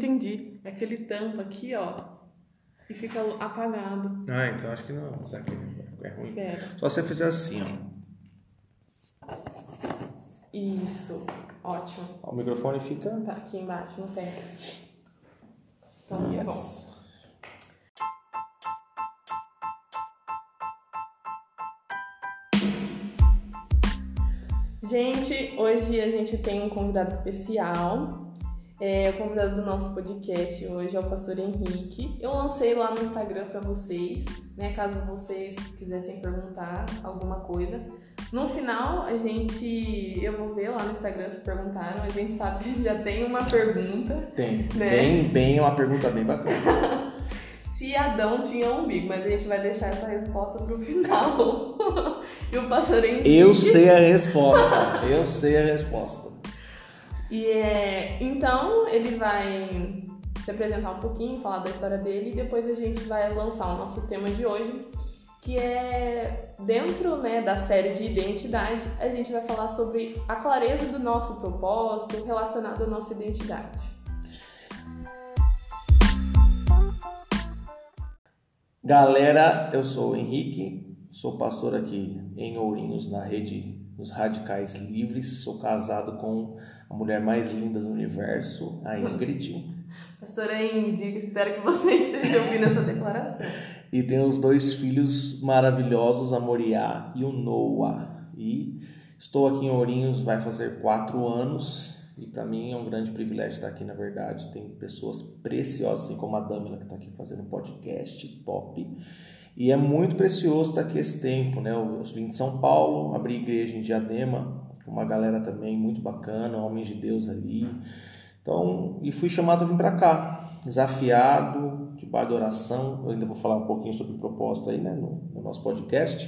entendi. É aquele tampa aqui, ó, e fica apagado. Ah, então acho que não. Será que é ruim? Pera. Só você fizer assim, ó. Isso. Ótimo. Ó, O microfone fica. Tá aqui embaixo, no pé. Então, tá bom. Yes. Gente, hoje a gente tem um convidado especial. É, o convidado do nosso podcast hoje é o pastor Henrique. Eu lancei lá no Instagram para vocês, né? Caso vocês quisessem perguntar alguma coisa. No final, a gente. Eu vou ver lá no Instagram se perguntaram. A gente sabe que já tem uma pergunta. Tem. Né? Bem, bem, uma pergunta bem bacana. Se Adão tinha umbigo, mas a gente vai deixar essa resposta pro final. e o pastor Henrique. Eu sei a resposta. Eu sei a resposta. E é, então ele vai se apresentar um pouquinho, falar da história dele e depois a gente vai lançar o nosso tema de hoje, que é dentro né, da série de identidade, a gente vai falar sobre a clareza do nosso propósito relacionado à nossa identidade. Galera, eu sou o Henrique, sou pastor aqui em Ourinhos, na rede dos Radicais Livres. Sou casado com a mulher mais linda do universo, a Ingrid. Pastora Ingrid, espero que você esteja ouvindo essa declaração. E tenho os dois filhos maravilhosos, a Moriá e o Noah. E estou aqui em Ourinhos, vai fazer quatro anos. E para mim é um grande privilégio estar aqui, na verdade. Tem pessoas preciosas, assim como a Damila, que está aqui fazendo um podcast top. E é muito precioso estar aqui esse tempo, né? Eu vim de São Paulo, abri igreja em Diadema, com uma galera também muito bacana, homens de Deus ali. Então, e fui chamado a vir para cá, desafiado, debaixo de oração. Eu ainda vou falar um pouquinho sobre o propósito aí, né, no, no nosso podcast.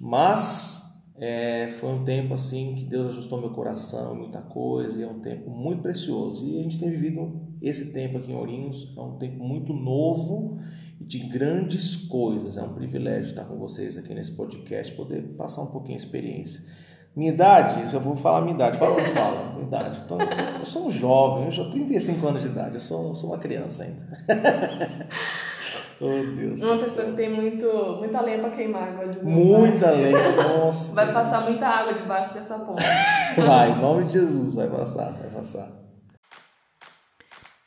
Mas é, foi um tempo assim que Deus ajustou meu coração, muita coisa, e é um tempo muito precioso. E a gente tem vivido esse tempo aqui em Ourinhos, é um tempo muito novo de grandes coisas. É um privilégio estar com vocês aqui nesse podcast, poder passar um pouquinho a experiência. Minha idade, já vou falar minha idade, fala ou não fala? Minha idade. Então, eu sou um jovem, eu já tenho 35 anos de idade, eu sou, sou uma criança ainda. oh, Deus. Uma pessoa que tem muito, muita lenha pra queimar, diz meu Muita lei, nossa. Vai passar muita água debaixo dessa ponte. Vai, em nome de Jesus, vai passar, vai passar.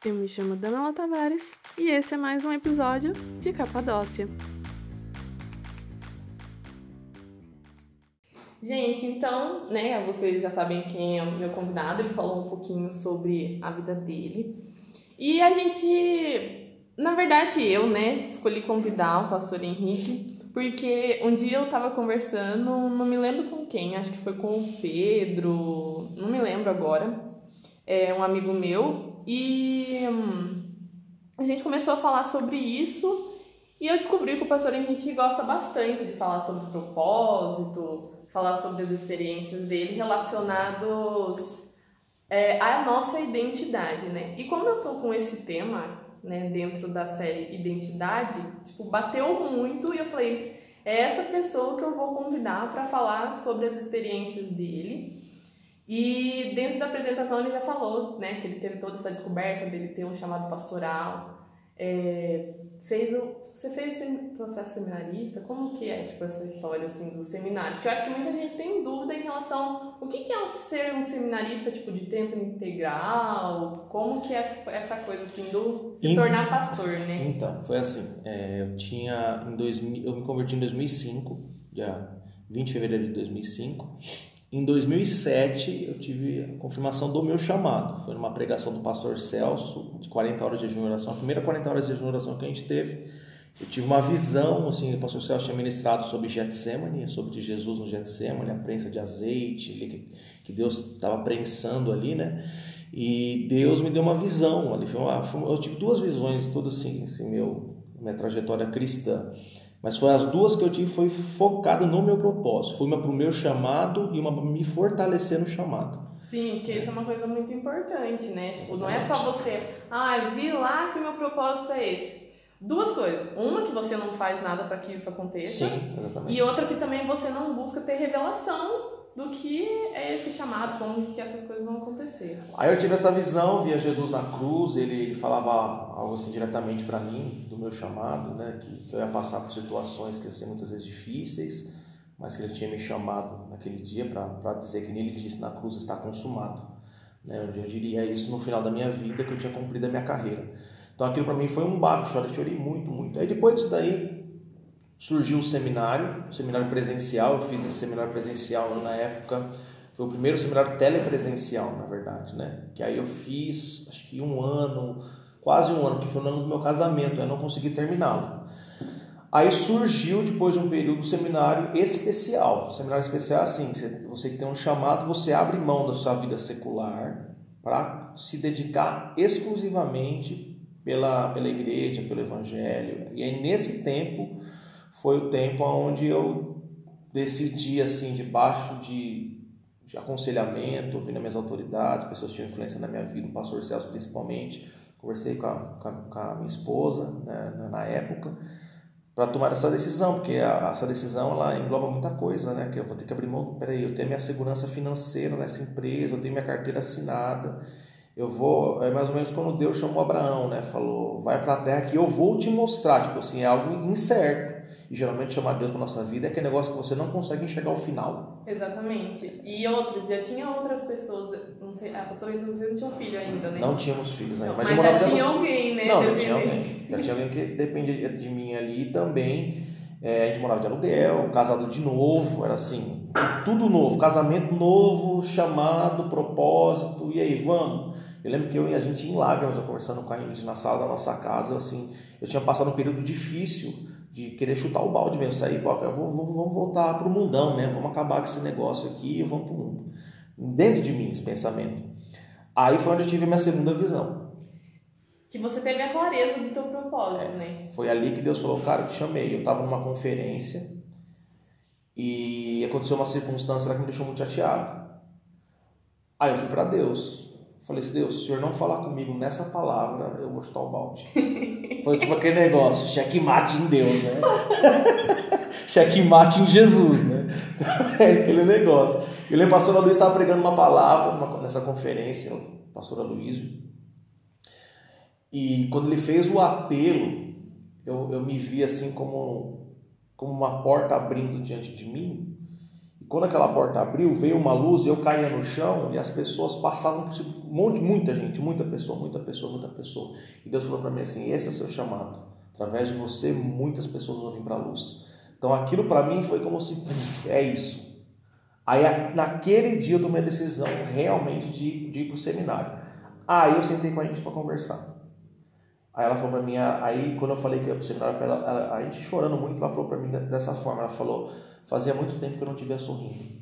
Eu me chamo Danela Tavares e esse é mais um episódio de Capadócia. Gente, então, né, vocês já sabem quem é o meu convidado, ele falou um pouquinho sobre a vida dele. E a gente, na verdade, eu, né, escolhi convidar o pastor Henrique, porque um dia eu tava conversando, não me lembro com quem, acho que foi com o Pedro, não me lembro agora, é um amigo meu, e hum, a gente começou a falar sobre isso e eu descobri que o pastor Henrique gosta bastante de falar sobre propósito, falar sobre as experiências dele relacionados é, à nossa identidade, né? E como eu tô com esse tema, né, dentro da série Identidade, tipo, bateu muito e eu falei, é essa pessoa que eu vou convidar para falar sobre as experiências dele. E dentro da apresentação ele já falou, né, que ele teve toda essa descoberta dele ter um chamado pastoral. É, fez o, você fez esse processo seminarista? Como que é, tipo, essa história, assim, do seminário? Porque eu acho que muita gente tem dúvida em relação o que, que é um- ser um seminarista, tipo, de tempo integral? Como que é essa, essa coisa, assim, do se tornar pastor, né? Então, foi assim, é, eu tinha, em 2000, eu me converti em 2005, dia 20 de fevereiro de 2005. Em 2007, eu tive a confirmação do meu chamado. Foi numa pregação do pastor Celso, de 40 horas de jejum e oração. A primeira 40 horas de jejum e oração que a gente teve, eu tive uma visão, assim, o pastor Celso tinha ministrado sobre Getsemane, sobre Jesus no Getsemane, a prensa de azeite, que, Deus estava prensando ali, né? E Deus me deu uma visão ali. Foi uma- eu tive duas visões, tudo assim, assim meu, minha trajetória cristã. Mas foi as duas que eu tive foi focada no meu propósito. Foi uma para o meu chamado e uma para me fortalecer no chamado. Sim, porque isso é uma coisa muito importante, né? Tipo, não é só você, ah, vi lá que o meu propósito é esse. Duas coisas. Uma, que você não faz nada para que isso aconteça. Sim, exatamente. E outra que também você não busca ter revelação do que é esse chamado, como que essas coisas vão acontecer. Aí eu tive essa visão, via Jesus na cruz, ele, ele falava algo assim diretamente para mim, do meu chamado, né, que, que, eu ia passar por situações que iam ser muitas vezes difíceis, mas que ele tinha me chamado naquele dia para dizer que nele disse na cruz está consumado. Né, onde eu diria isso no final da minha vida, que eu tinha cumprido a minha carreira. Então aquilo para mim foi um barco, chorei, chorei muito, muito. Aí depois disso daí surgiu o seminário, o seminário presencial, eu fiz esse seminário presencial na época, foi o primeiro seminário telepresencial, na verdade, né? Que aí eu fiz, acho que um ano, quase um ano, que foi no ano do meu casamento, eu não consegui terminá-lo. Aí surgiu, depois de um período, o seminário especial. Seminário especial é assim, você que tem um chamado, você abre mão da sua vida secular para se dedicar exclusivamente pela, pela igreja, pelo evangelho. E aí nesse tempo foi o tempo onde eu decidi assim, debaixo de, de aconselhamento, ouvindo minhas autoridades, pessoas que tinham influência na minha vida, o pastor Celso principalmente, conversei com a, com a, com a minha esposa né, na época, para tomar essa decisão, porque a, essa decisão ela engloba muita coisa, né? Que eu vou ter que abrir mão, peraí, eu tenho minha segurança financeira nessa empresa, eu tenho minha carteira assinada, eu vou, é mais ou menos quando Deus chamou Abraão, né? Falou, vai para a terra que eu vou te mostrar, tipo assim, é algo incerto. E geralmente chamar Deus para nossa vida é aquele negócio que você não consegue enxergar o final. Exatamente. E outro, já tinha outras pessoas, não sei, a pastora não tinha um filho ainda, né? Não tínhamos filhos ainda. Não, mas, mas já tinha alguém, né? Não, já tinha alguém. Já tinha alguém que dependia de mim ali também. É, a gente morava de aluguel, casado de novo, era assim, tudo novo, casamento novo, chamado, propósito, e aí, vamos? Eu lembro que eu e a gente em lágrimas, eu conversando com a Ingrid na sala da nossa casa, eu, assim, eu tinha passado um período difícil de querer chutar o balde mesmo, sair, pô, vamos voltar para o mundão mesmo, vamos acabar com esse negócio aqui e vamos para o mundo. Dentro de mim, esse pensamento. Aí foi onde eu tive a minha segunda visão. Que você teve a clareza do teu propósito, é, né? Foi ali que Deus falou, cara, eu te chamei. Eu estava numa conferência e aconteceu uma circunstância que me deixou muito chateado. Aí eu fui para Deus. Falei assim, Deus, se o Senhor não falar comigo nessa palavra, eu vou chutar o balde. Foi tipo aquele negócio, checkmate em Deus, né? checkmate em Jesus, né? Então, é aquele negócio. Eu lembro a pastora Luiz estava pregando uma palavra nessa conferência, a pastora Luiz. E quando ele fez o apelo, eu, eu me vi assim como, como uma porta abrindo diante de mim quando aquela porta abriu, veio uma luz e eu caía no chão e as pessoas passavam por um monte, muita gente, muita pessoa, muita pessoa, muita pessoa. E Deus falou para mim assim: esse é o seu chamado. Através de você, muitas pessoas vão vir para a luz. Então aquilo para mim foi como se, é isso. Aí naquele dia eu tomei a decisão realmente de, de ir para o seminário. Aí eu sentei com a gente para conversar. Aí ela falou para mim, aí quando eu falei que ia para o seminário, ela, ela, a gente chorando muito, ela falou para mim dessa forma, ela falou, Fazia muito tempo que eu não tivia sorrindo.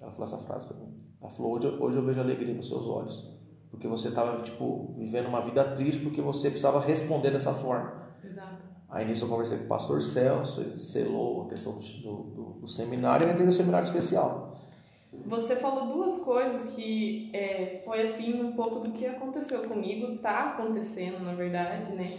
Ela falou essa frase para mim. Ela falou: hoje, hoje eu vejo alegria nos seus olhos. Porque você estava, tipo, vivendo uma vida triste porque você precisava responder dessa forma. Exato. Aí nisso eu conversei com o pastor Celso, ele selou a questão do, do, do seminário e eu entrei no seminário especial. Você falou duas coisas que é, foi assim um pouco do que aconteceu comigo, tá acontecendo na verdade, né?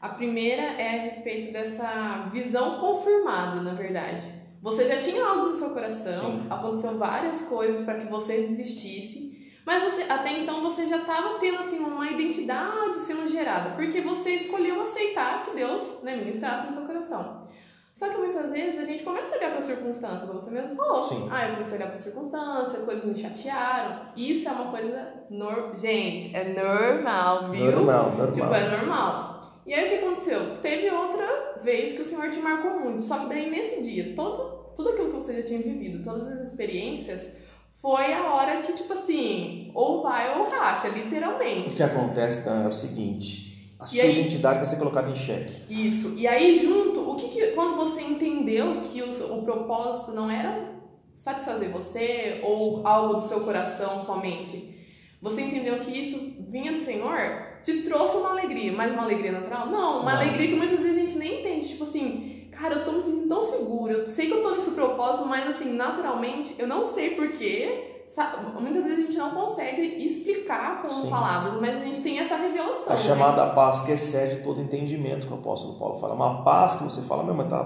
A primeira é a respeito dessa visão confirmada, na verdade. Você já tinha algo no seu coração, Sim. aconteceu várias coisas para que você desistisse, mas você até então você já estava tendo assim uma identidade sendo gerada, porque você escolheu aceitar que Deus né, ministrasse no seu coração. Só que muitas vezes a gente começa a olhar para a circunstância, como você mesmo falou. Sim. Ah, eu comecei a olhar para a circunstância, coisas me chatearam. Isso é uma coisa normal. Gente, é normal, viu? Normal, normal. Tipo, é normal. E aí o que aconteceu? Teve outra vez que o Senhor te marcou muito. Só que daí nesse dia, todo tudo aquilo que você já tinha vivido, todas as experiências, foi a hora que, tipo assim, ou vai ou racha, literalmente. O que acontece é o seguinte: a sua aí, identidade vai ser colocada em xeque. Isso. E aí, junto, o que, que quando você entendeu que o, o propósito não era satisfazer você ou algo do seu coração somente, você entendeu que isso vinha do Senhor, te trouxe uma alegria, mas uma alegria natural? Não, uma não. alegria que muitas vezes a gente nem entende. Tipo assim, cara, eu tô me sentindo tão segura, eu sei que eu tô nesse propósito, mas assim, naturalmente, eu não sei porquê. Muitas vezes a gente não consegue explicar com Sim. palavras, mas a gente tem essa revelação. A né? chamada paz que excede todo entendimento que o apóstolo Paulo fala. Uma paz que você fala, meu, mas tá,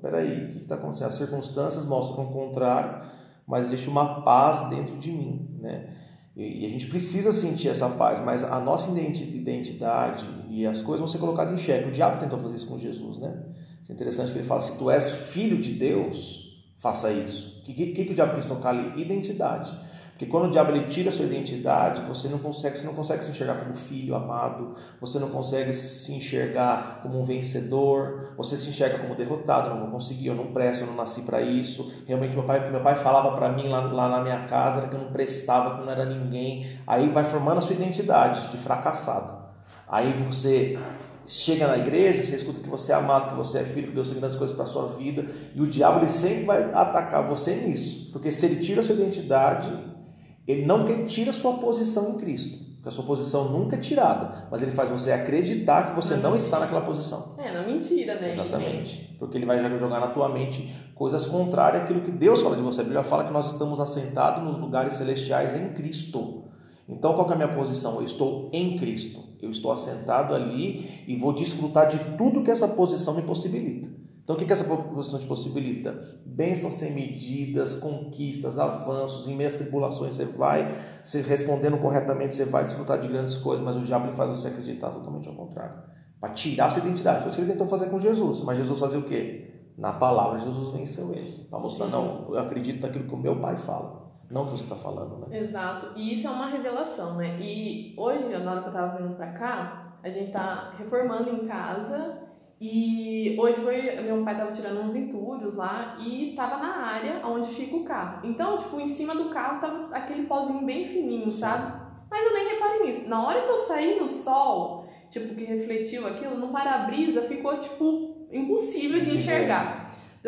peraí, o que está acontecendo? As circunstâncias mostram o contrário, mas existe uma paz dentro de mim, né? E a gente precisa sentir essa paz, mas a nossa identidade e as coisas vão ser colocadas em xeque. O diabo tentou fazer isso com Jesus, né? É interessante que ele fala: se tu és filho de Deus, faça isso. Que, que, que o diabo quis tocar ali? Identidade. Porque quando o diabo ele tira a sua identidade, você não consegue, você não consegue se enxergar como filho amado, você não consegue se enxergar como um vencedor, você se enxerga como derrotado, não vou conseguir, eu não presto, eu não nasci para isso. Realmente meu pai, meu pai falava para mim lá, lá na minha casa era que eu não prestava, que eu não era ninguém. Aí vai formando a sua identidade de fracassado. Aí você chega na igreja, você escuta que você é amado, que você é filho, que Deus tem grandes coisas para a sua vida, e o diabo ele sempre vai atacar você nisso, porque se ele tira a sua identidade, ele não quer tira a sua posição em Cristo. Porque a sua posição nunca é tirada, mas ele faz você acreditar que você não, não está naquela posição. É, não mentira, né? Exatamente. Porque ele vai jogar na tua mente coisas contrárias àquilo que Deus fala de você. A Bíblia fala que nós estamos assentados nos lugares celestiais em Cristo. Então, qual é a minha posição? Eu estou em Cristo. Eu estou assentado ali e vou desfrutar de tudo que essa posição me possibilita. Então, o que, que essa posição te possibilita? Bênçãos sem medidas, conquistas, avanços, em meias tribulações você vai, se respondendo corretamente, você vai desfrutar de grandes coisas, mas o diabo faz você acreditar totalmente ao contrário. Para tirar a sua identidade. Foi isso que ele tentou fazer com Jesus. Mas Jesus fazia o quê? Na palavra, Jesus venceu ele. Para mostrar, não, eu acredito naquilo que o meu pai fala. Não o que você está falando, né? Exato. E isso é uma revelação, né? E hoje, na hora que eu estava vindo para cá, a gente está reformando em casa e hoje foi, meu pai tava tirando uns entulhos lá e tava na área onde fica o carro. Então, tipo, em cima do carro tava aquele pozinho bem fininho, sabe? Mas eu nem reparei nisso. Na hora que eu saí no sol, tipo, que refletiu aquilo, no para-brisa ficou, tipo, impossível de enxergar.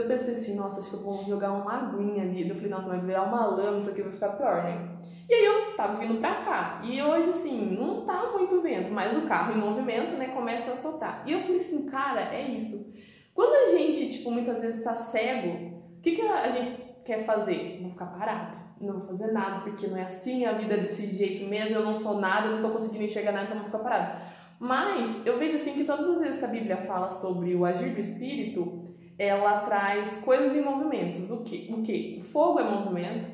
Eu pensei assim, nossa, acho que eu vou jogar uma aguinha ali. Eu falei, nossa, vai virar uma lama, isso aqui vai ficar pior, né? E aí eu tava vindo pra cá. E hoje, assim, não tá muito vento, mas o carro em movimento, né, começa a soltar. E eu falei assim, cara, é isso. Quando a gente, tipo, muitas vezes tá cego, o que, que a gente quer fazer? Vou ficar parado. Não vou fazer nada, porque não é assim, a vida é desse jeito mesmo, eu não sou nada, eu não tô conseguindo enxergar nada, então vou ficar parado. Mas eu vejo assim que todas as vezes que a Bíblia fala sobre o agir do Espírito, ela traz coisas em movimentos. O que? O que? O fogo é movimento,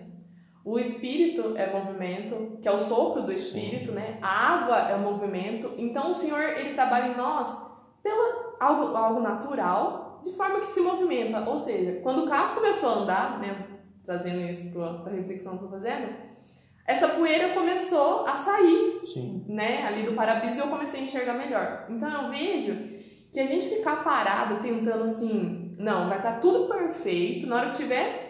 o espírito é movimento, que é o sopro do espírito, né? A água é movimento. Então o Senhor ele trabalha em nós pela algo, algo natural, de forma que se movimenta. Ou seja, quando o carro começou a andar, né? Trazendo isso para a reflexão que eu estou fazendo, essa poeira começou a sair, Sim. né? Ali do para-brisa e eu comecei a enxergar melhor. Então eu vejo que a gente ficar parado tentando assim, não, vai estar tá tudo perfeito, na hora que tiver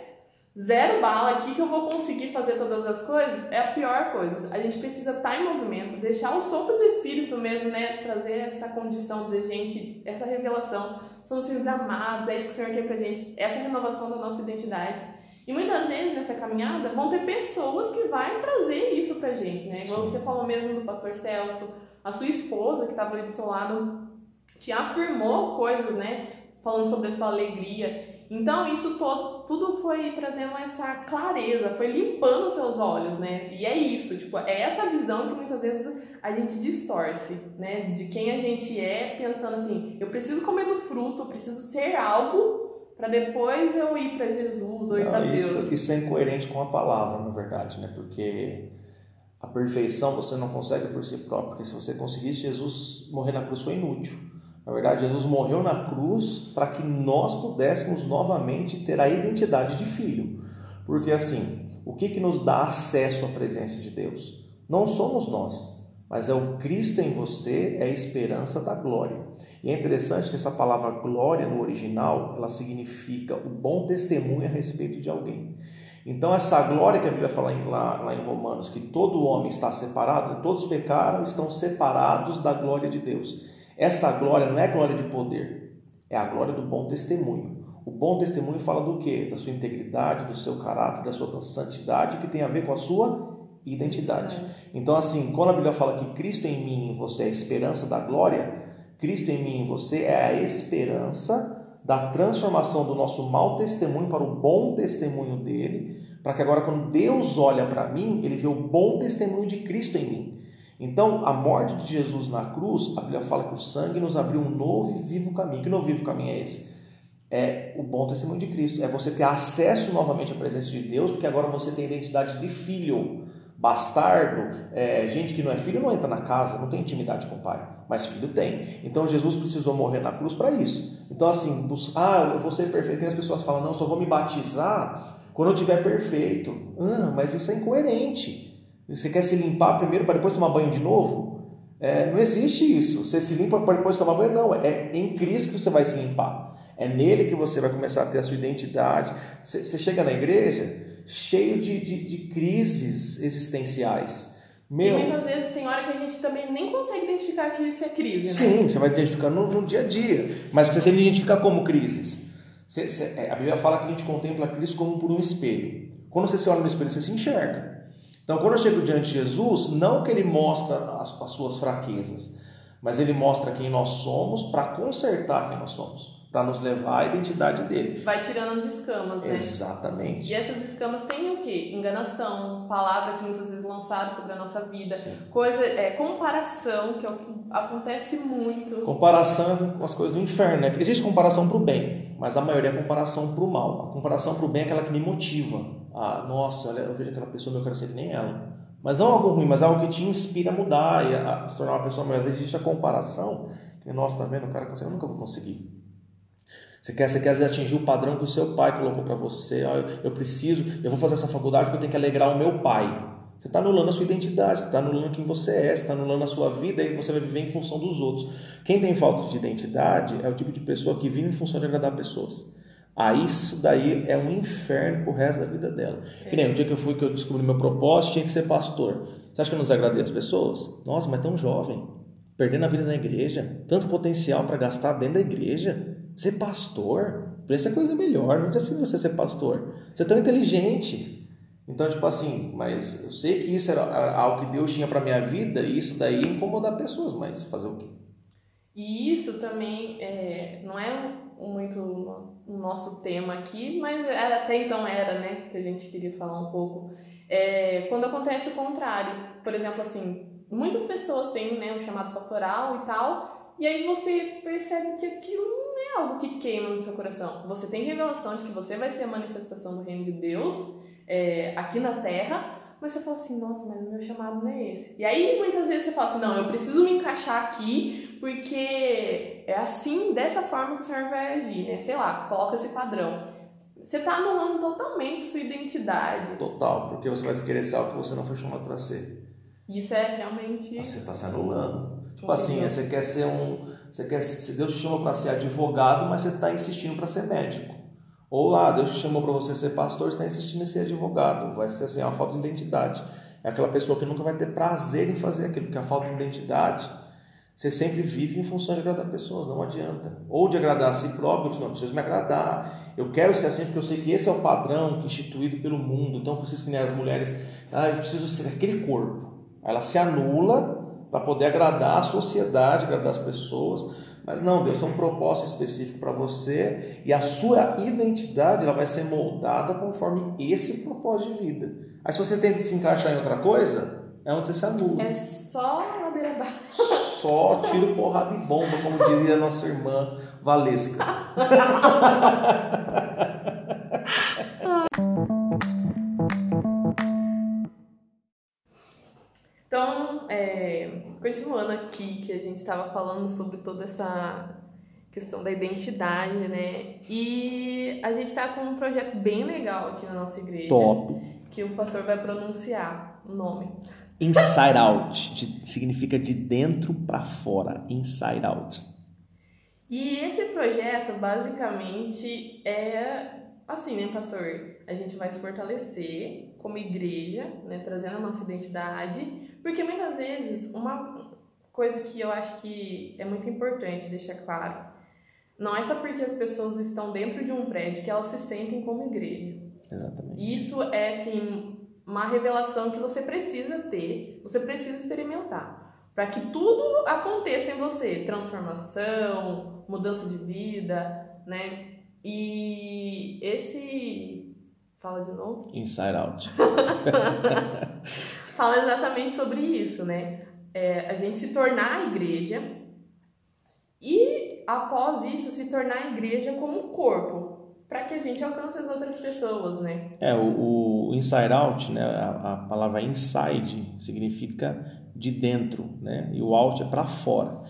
zero bala aqui que eu vou conseguir fazer todas as coisas, é a pior coisa. A gente precisa estar tá em movimento, deixar o sopro do Espírito mesmo, né? Trazer essa condição de gente, essa revelação. Somos filhos amados, é isso que o Senhor quer pra gente, essa renovação da nossa identidade. E muitas vezes nessa caminhada vão ter pessoas que vai trazer isso pra gente, né? Igual você falou mesmo do pastor Celso, a sua esposa que estava ali do seu lado te afirmou coisas, né? Falando sobre a sua alegria. Então, isso todo, tudo foi trazendo essa clareza, foi limpando seus olhos, né? E é isso, tipo, é essa visão que muitas vezes a gente distorce, né? De quem a gente é, pensando assim, eu preciso comer do fruto, eu preciso ser algo para depois eu ir para Jesus ou ir para Deus. Isso é incoerente com a palavra, na verdade, né? Porque a perfeição você não consegue por si próprio, porque se você conseguisse, Jesus morrer na cruz foi inútil. Na verdade, Jesus morreu na cruz para que nós pudéssemos novamente ter a identidade de filho. Porque assim, o que, que nos dá acesso à presença de Deus? Não somos nós, mas é o Cristo em você, é a esperança da glória. E é interessante que essa palavra glória no original, ela significa o bom testemunho a respeito de alguém. Então, essa glória que a Bíblia fala lá, lá em Romanos, que todo homem está separado, todos pecaram, estão separados da glória de Deus. Essa glória não é glória de poder, é a glória do bom testemunho. O bom testemunho fala do quê? Da sua integridade, do seu caráter, da sua santidade, que tem a ver com a sua identidade. Então, assim, quando a Bíblia fala que Cristo em mim e você é a esperança da glória, Cristo em mim e você é a esperança da transformação do nosso mau testemunho para o bom testemunho dele, para que agora, quando Deus olha para mim, ele vê o bom testemunho de Cristo em mim. Então, a morte de Jesus na cruz, a Bíblia fala que o sangue nos abriu um novo e vivo caminho. Que novo e vivo caminho é esse? é o bom testemunho de Cristo. É você ter acesso novamente à presença de Deus, porque agora você tem identidade de filho. Bastardo, é, gente que não é filho não entra na casa, não tem intimidade com o pai, mas filho tem. Então Jesus precisou morrer na cruz para isso. Então, assim, ah, eu vou ser perfeito. Que as pessoas falam, não, só vou me batizar quando eu tiver perfeito. Ah, mas isso é incoerente. Você quer se limpar primeiro para depois tomar banho de novo? É, não existe isso. Você se limpa para depois tomar banho, não. É em Cristo que você vai se limpar. É nele que você vai começar a ter a sua identidade. Você chega na igreja cheio de, de, de crises existenciais. Meu, e muitas vezes tem hora que a gente também nem consegue identificar que isso é crise, né? Sim, você vai identificar no, no dia a dia. Mas você sempre identificar como crises. Você, você, é, a Bíblia fala que a gente contempla a crise como por um espelho. Quando você se olha no espelho, você se enxerga. Então, quando eu chego diante de Jesus, não que ele mostra as, as suas fraquezas, mas ele mostra quem nós somos para consertar quem nós somos para nos levar à identidade dele. Vai tirando as escamas, né? Exatamente. E essas escamas têm o quê? Enganação, palavra que muitas vezes lançaram sobre a nossa vida, Sim. coisa, é, comparação, que é o que acontece muito. Comparação com as coisas do inferno, né? Existe comparação para o bem, mas a maioria é comparação para o mal. A comparação para o bem é aquela que me motiva. Ah, nossa, eu vejo aquela pessoa, eu quero ser que nem ela. Mas não algo ruim, mas algo que te inspira a mudar e a, se tornar uma pessoa melhor. Às vezes existe a comparação, que nossa, tá vendo, o cara consegue, eu nunca vou conseguir. Você quer, você quer atingir o padrão que o seu pai colocou para você. Ah, eu, eu preciso, eu vou fazer essa faculdade porque eu tenho que alegrar o meu pai. Você está anulando a sua identidade, você está anulando quem você é, você está anulando a sua vida e você vai viver em função dos outros. Quem tem falta de identidade é o tipo de pessoa que vive em função de agradar pessoas. Ah, isso daí é um inferno pro resto da vida dela. É. Que nem o dia que eu fui, que eu descobri meu propósito, tinha que ser pastor. Você acha que eu não desagradei as pessoas? Nossa, mas tão jovem, perdendo a vida na igreja, tanto potencial para gastar dentro da igreja. Ser pastor, isso é coisa melhor, não assim você ser pastor. Você é tão inteligente. Então, tipo assim, mas eu sei que isso era algo que Deus tinha para minha vida e isso daí incomodar pessoas, mas fazer o quê? E isso também é, não é muito o nosso tema aqui, mas era, até então era, né, que a gente queria falar um pouco. É, quando acontece o contrário, por exemplo, assim, muitas pessoas têm né, o chamado pastoral e tal, e aí você percebe que aquilo é algo que queima no seu coração. Você tem revelação de que você vai ser a manifestação do reino de Deus é, aqui na terra, mas você fala assim, nossa, mas o meu chamado não é esse. E aí muitas vezes você fala assim, não, eu preciso me encaixar aqui porque é assim, dessa forma que o Senhor vai agir, né? Sei lá, coloca esse padrão. Você está anulando totalmente sua identidade. Total, porque você vai querer ser algo que você não foi chamado para ser. Isso é realmente. Você está se anulando. Tipo assim, você quer ser um você quer, se Deus te chamou para ser advogado, mas você está insistindo para ser médico. Ou lá, Deus te chamou para você ser pastor, você está insistindo em ser advogado. Vai ser assim, uma falta de identidade. É aquela pessoa que nunca vai ter prazer em fazer aquilo, porque a falta de identidade, você sempre vive em função de agradar pessoas, não adianta. Ou de agradar a si próprio, não, preciso me agradar. Eu quero ser assim porque eu sei que esse é o padrão instituído pelo mundo. Então eu preciso que nem as mulheres, ah, eu preciso ser aquele corpo. Ela se anula para poder agradar a sociedade, agradar as pessoas. Mas não, Deus tem um propósito específico para você e a sua identidade ela vai ser moldada conforme esse propósito de vida. Aí se você tenta se encaixar em outra coisa, é onde você se anula. É só ladeira abaixo. Só tiro, porrada e bomba, como diria a nossa irmã Valesca. continuando aqui, que a gente estava falando sobre toda essa questão da identidade, né? E a gente está com um projeto bem legal aqui na nossa igreja. Top. Que o pastor vai pronunciar o nome. Inside Out, de, significa de dentro para fora, Inside Out. E esse projeto basicamente é assim, né, pastor? A gente vai se fortalecer como igreja, né, trazendo a nossa identidade, porque muitas vezes uma coisa que eu acho que é muito importante deixar claro, não é só porque as pessoas estão dentro de um prédio que elas se sentem como igreja. Exatamente. Isso é assim uma revelação que você precisa ter, você precisa experimentar para que tudo aconteça em você, transformação, mudança de vida, né? E esse. Fala de novo? Inside Out. Fala exatamente sobre isso, né? É, a gente se tornar a igreja e após isso se tornar a igreja como um corpo, para que a gente alcance as outras pessoas, né? É, o, o inside out, né? A, a, palavra inside significa de dentro, né? E o out é para fora.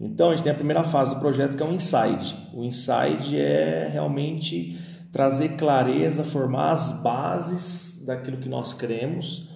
Então a gente tem a primeira fase do projeto que é o inside. O inside é realmente trazer clareza, formar as bases daquilo que nós cremos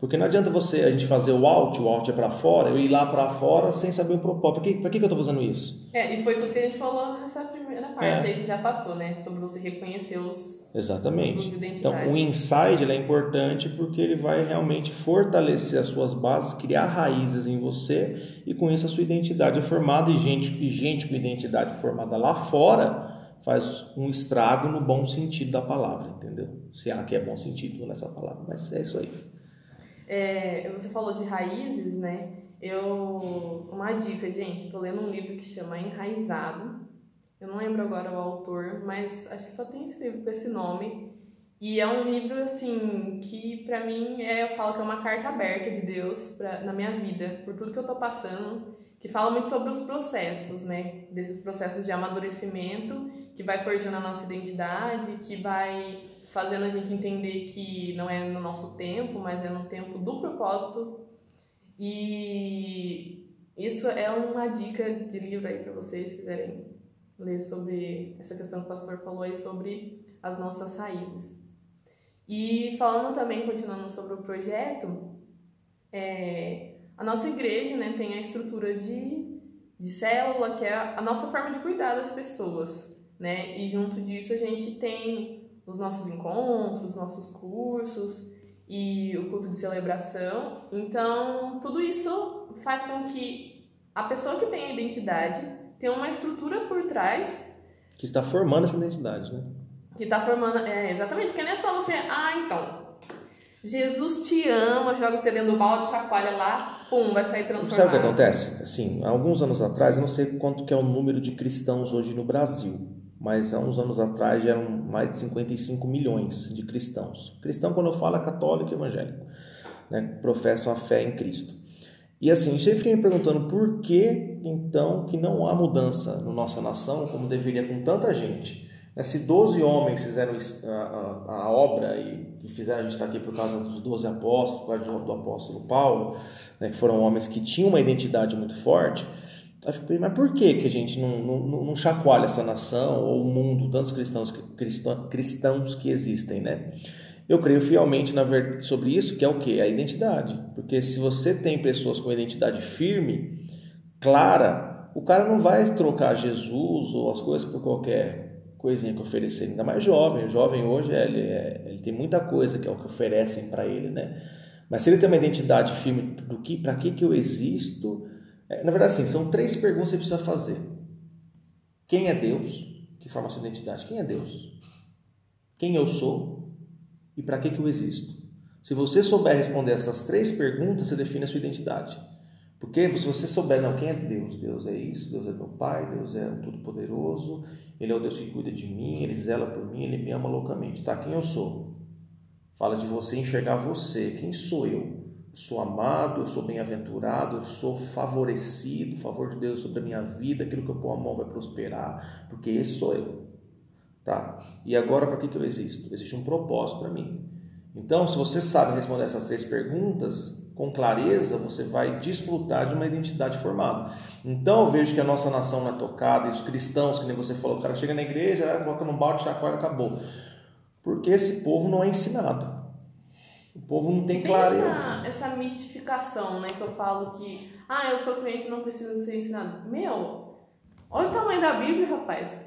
porque não adianta você a gente fazer o out, o out é para fora, eu ir lá para fora sem saber o propósito. Para que, pra que, que eu estou fazendo isso? É, e foi tudo que a gente falou nessa primeira parte é. aí que já passou, né? Sobre você reconhecer os. Exatamente. Então, o inside é importante porque ele vai realmente fortalecer as suas bases, criar raízes em você e com isso a sua identidade é formada. E gente, e gente com identidade formada lá fora faz um estrago no bom sentido da palavra, entendeu? Se há que é bom sentido nessa palavra, mas é isso aí. É, você falou de raízes, né? Eu. Uma dica, gente, estou lendo um livro que chama Enraizado. Eu não lembro agora o autor, mas acho que só tem esse livro com esse nome. E é um livro, assim, que pra mim é, eu falo que é uma carta aberta de Deus pra, na minha vida, por tudo que eu tô passando, que fala muito sobre os processos, né? Desses processos de amadurecimento, que vai forjando a nossa identidade, que vai fazendo a gente entender que não é no nosso tempo, mas é no tempo do propósito. E isso é uma dica de livro aí para vocês quiserem ler sobre essa questão que o pastor falou aí sobre as nossas raízes. E falando também, continuando sobre o projeto, é, a nossa igreja né, tem a estrutura de, de célula, que é a nossa forma de cuidar das pessoas. Né? E junto disso a gente tem os nossos encontros, nossos cursos e o culto de celebração. Então, tudo isso faz com que a pessoa que tem a identidade tenha uma estrutura por trás que está formando essa identidade, né? Que está formando, é, exatamente, porque não é só você, ah, então, Jesus te ama, joga você dentro do balde, chacoalha lá, pum, vai sair transformado. Sabe o que acontece? Assim, alguns anos atrás, eu não sei quanto que é o número de cristãos hoje no Brasil, mas há uns anos atrás já eram mais de 55 milhões de cristãos. Cristão, quando eu falo, é católico e evangélico, né? professam a fé em Cristo. E assim, sempre fiquei me perguntando por que então que não há mudança na nossa nação como deveria com tanta gente. Né? Se 12 homens fizeram a, a, a obra e, e, fizeram, a gente está aqui por causa dos 12 apóstolos, por causa do apóstolo Paulo, né? que foram homens que tinham uma identidade muito forte, mas por que, que a gente não, não, não chacoalha essa nação ou o mundo, tantos cristãos, cristãos, cristãos que existem, né? Eu creio fielmente na ver... sobre isso, que é o que? A identidade. Porque se você tem pessoas com identidade firme, clara, o cara não vai trocar Jesus ou as coisas por qualquer coisinha que oferecer, ainda mais jovem. O jovem hoje ele, é, ele tem muita coisa que é o que oferecem para ele, né? Mas se ele tem uma identidade firme do que, para que que eu existo, na verdade, sim, são três perguntas que você precisa fazer. Quem é Deus? Que forma a sua identidade? Quem é Deus? Quem eu sou? E para que, que eu existo? Se você souber responder essas três perguntas, você define a sua identidade. Porque se você souber, não, quem é Deus? Deus é isso, Deus é meu Pai, Deus é o Todo-Poderoso, Ele é o Deus que cuida de mim, Ele zela por mim, Ele me ama loucamente. Tá, quem eu sou? Fala de você enxergar você. Quem sou eu? Sou amado, eu sou bem-aventurado, eu sou favorecido, o favor de Deus sobre a minha vida, aquilo que eu pôr a mão vai prosperar, porque esse sou eu. Tá? E agora para que, que eu existo? Existe um propósito para mim. Então, se você sabe responder essas três perguntas com clareza, você vai desfrutar de uma identidade formada. Então, eu vejo que a nossa nação não é tocada, e os cristãos, que nem você falou, o cara chega na igreja, coloca num balde, chacoalha, acabou. Porque esse povo não é ensinado. O povo não tem, tem clareza. Essa, essa mistificação, né? Que eu falo que, ah, eu sou cliente não preciso ser ensinado. Meu, olha o tamanho da Bíblia, rapaz.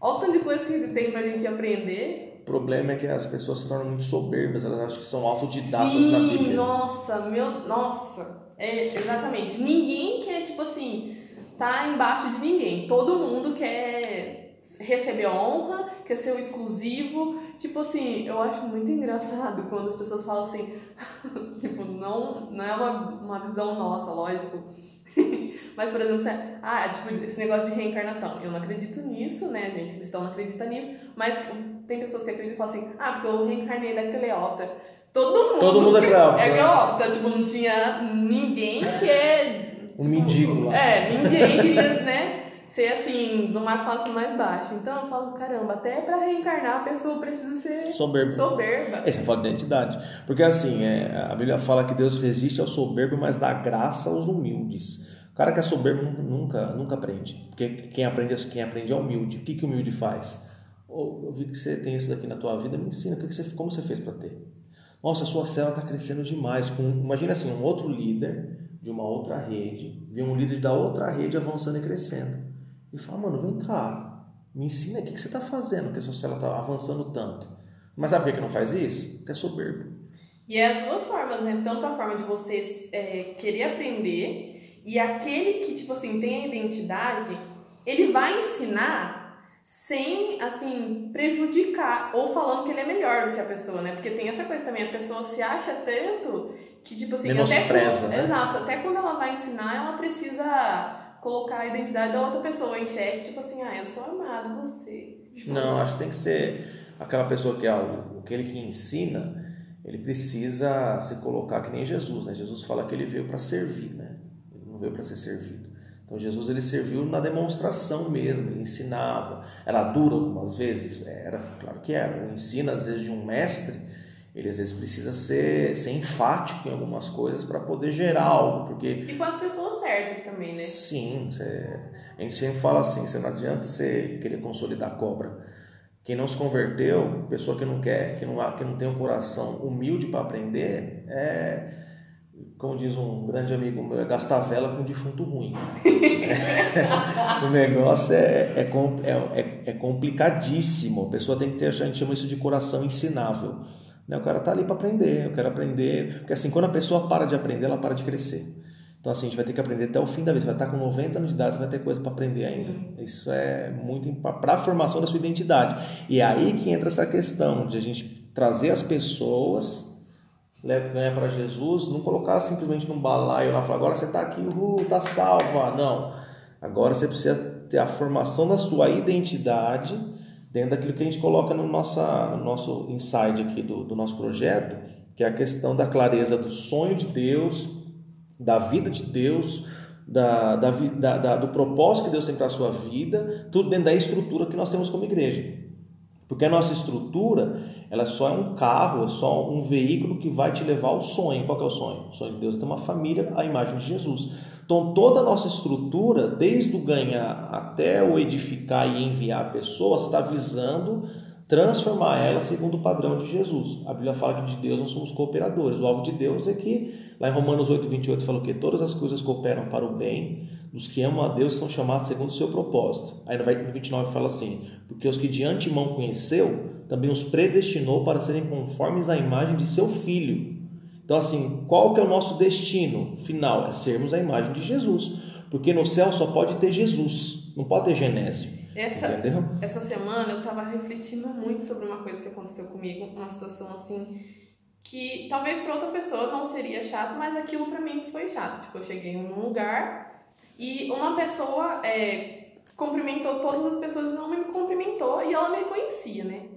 Olha o tanto de coisa que tem pra gente aprender. O problema é que as pessoas se tornam muito soberbas, elas acham que são autodidatas Sim, na Bíblia. Nossa, meu. Nossa. É, exatamente. Ninguém quer, tipo assim, tá embaixo de ninguém. Todo mundo quer receber honra, quer ser o exclusivo, Tipo assim, eu acho muito engraçado quando as pessoas falam assim, tipo, não, não é uma, uma visão nossa, lógico. Mas, por exemplo, você, ah, tipo, esse negócio de reencarnação. Eu não acredito nisso, né? Gente cristão não acredita nisso. Mas tem pessoas que acreditam e falam assim, ah, porque eu reencarnei da Cleópatra. Todo mundo, Todo mundo é Cleópatra. É Cleópatra. Tipo, não tinha ninguém que é... Um mendigo lá. É, ninguém queria, né? Ser assim, de uma classe mais baixa. Então eu falo, caramba, até para reencarnar a pessoa precisa ser soberba. soberba. Esse é falta de identidade. Porque assim, é, a Bíblia fala que Deus resiste ao soberbo, mas dá graça aos humildes. O cara que é soberbo nunca, nunca aprende. Porque quem aprende, quem aprende é humilde. O que, que o humilde faz? Oh, eu vi que você tem isso daqui na tua vida, me ensina, o que, que você, como você fez para ter? Nossa, a sua célula está crescendo demais. Com, imagina assim, um outro líder de uma outra rede, vê um líder da outra rede avançando e crescendo. E fala, mano, vem cá, me ensina o que, que você está fazendo, que a sua célula está avançando tanto. Mas sabe por que não faz isso? Porque é soberbo. E é as duas formas, né? Tanto a forma de você é, querer aprender e aquele que, tipo assim, tem a identidade, ele vai ensinar sem, assim, prejudicar ou falando que ele é melhor do que a pessoa, né? Porque tem essa coisa também, a pessoa se acha tanto que, tipo assim, até quando, né? exato, até quando ela vai ensinar, ela precisa colocar a identidade da outra pessoa em xeque, tipo assim, ah, eu sou amado, você. Tipo, Não, acho que tem que ser aquela pessoa que é o, aquele que ensina, ele precisa se colocar que nem Jesus, né? Jesus fala que ele veio para servir, né? Ele não veio para ser servido. Então Jesus ele serviu na demonstração mesmo, ele ensinava. Era duro algumas vezes, era, claro que era. O ensino às vezes de um mestre, ele às vezes precisa ser, ser enfático em algumas coisas para poder gerar algo, porque e com as pessoas certas também, né? Sim, você, a gente sempre fala assim, você não adianta você querer consolidar a cobra. Quem não se converteu, pessoa que não quer, que não, que não tem um coração humilde para aprender, é como diz um grande amigo meu, é gastar vela com defunto ruim. o negócio é, é, é, é, complicadíssimo. A pessoa tem que ter, a gente chama isso de coração ensinável. Né? O cara tá ali para aprender, eu quero aprender. Porque assim, quando a pessoa para de aprender, ela para de crescer. Então assim, a gente vai ter que aprender até o fim da vida. Você vai estar com 90 anos de idade, você vai ter coisa para aprender ainda. Isso é muito para a formação da sua identidade. E é aí que entra essa questão de a gente trazer as pessoas ganha para Jesus, não colocar simplesmente num balaio lá, falar, agora você está aqui, uhul, está salva. Não. Agora você precisa ter a formação da sua identidade dentro daquilo que a gente coloca no, nossa, no nosso inside aqui do, do nosso projeto, que é a questão da clareza do sonho de Deus, da vida de Deus, da, da, da, do propósito que Deus tem para a sua vida, tudo dentro da estrutura que nós temos como igreja. Porque a nossa estrutura, ela só é um carro, é só um veículo que vai te levar ao sonho. Qual é o sonho? O sonho de Deus é ter uma família à imagem de Jesus. Então, toda a nossa estrutura, desde o ganhar até o edificar e enviar a pessoa, está visando transformar ela segundo o padrão de Jesus. A Bíblia fala que de Deus nós somos cooperadores. O alvo de Deus é que, lá em Romanos 8, 28, falou que todas as coisas cooperam para o bem dos que amam a Deus são chamados segundo o seu propósito. Aí no 29 fala assim: Porque os que de antemão conheceu, também os predestinou para serem conformes à imagem de seu filho. Então, assim, qual que é o nosso destino final? É sermos a imagem de Jesus. Porque no céu só pode ter Jesus, não pode ter Genésio. Essa, entendeu? essa semana eu estava refletindo muito sobre uma coisa que aconteceu comigo, uma situação assim que talvez para outra pessoa não seria chato, mas aquilo para mim foi chato. Tipo, eu cheguei num lugar e uma pessoa é, cumprimentou todas as pessoas e não me cumprimentou e ela me conhecia, né?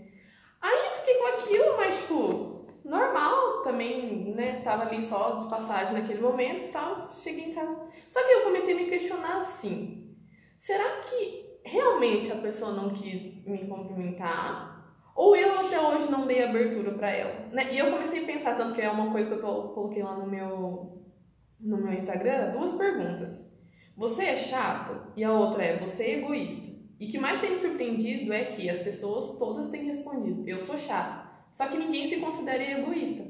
Aí eu fiquei com aquilo, mas tipo, normal também, né? Tava ali só de passagem naquele momento e tal. Cheguei em casa. Só que eu comecei a me questionar assim: será que realmente a pessoa não quis me cumprimentar? Ou eu até hoje não dei abertura para ela, né? E eu comecei a pensar, tanto que é uma coisa que eu tô, coloquei lá no meu, no meu Instagram, duas perguntas. Você é chato? E a outra é você é egoísta. E que mais tem me surpreendido é que as pessoas todas têm respondido: eu sou chato. Só que ninguém se considera egoísta.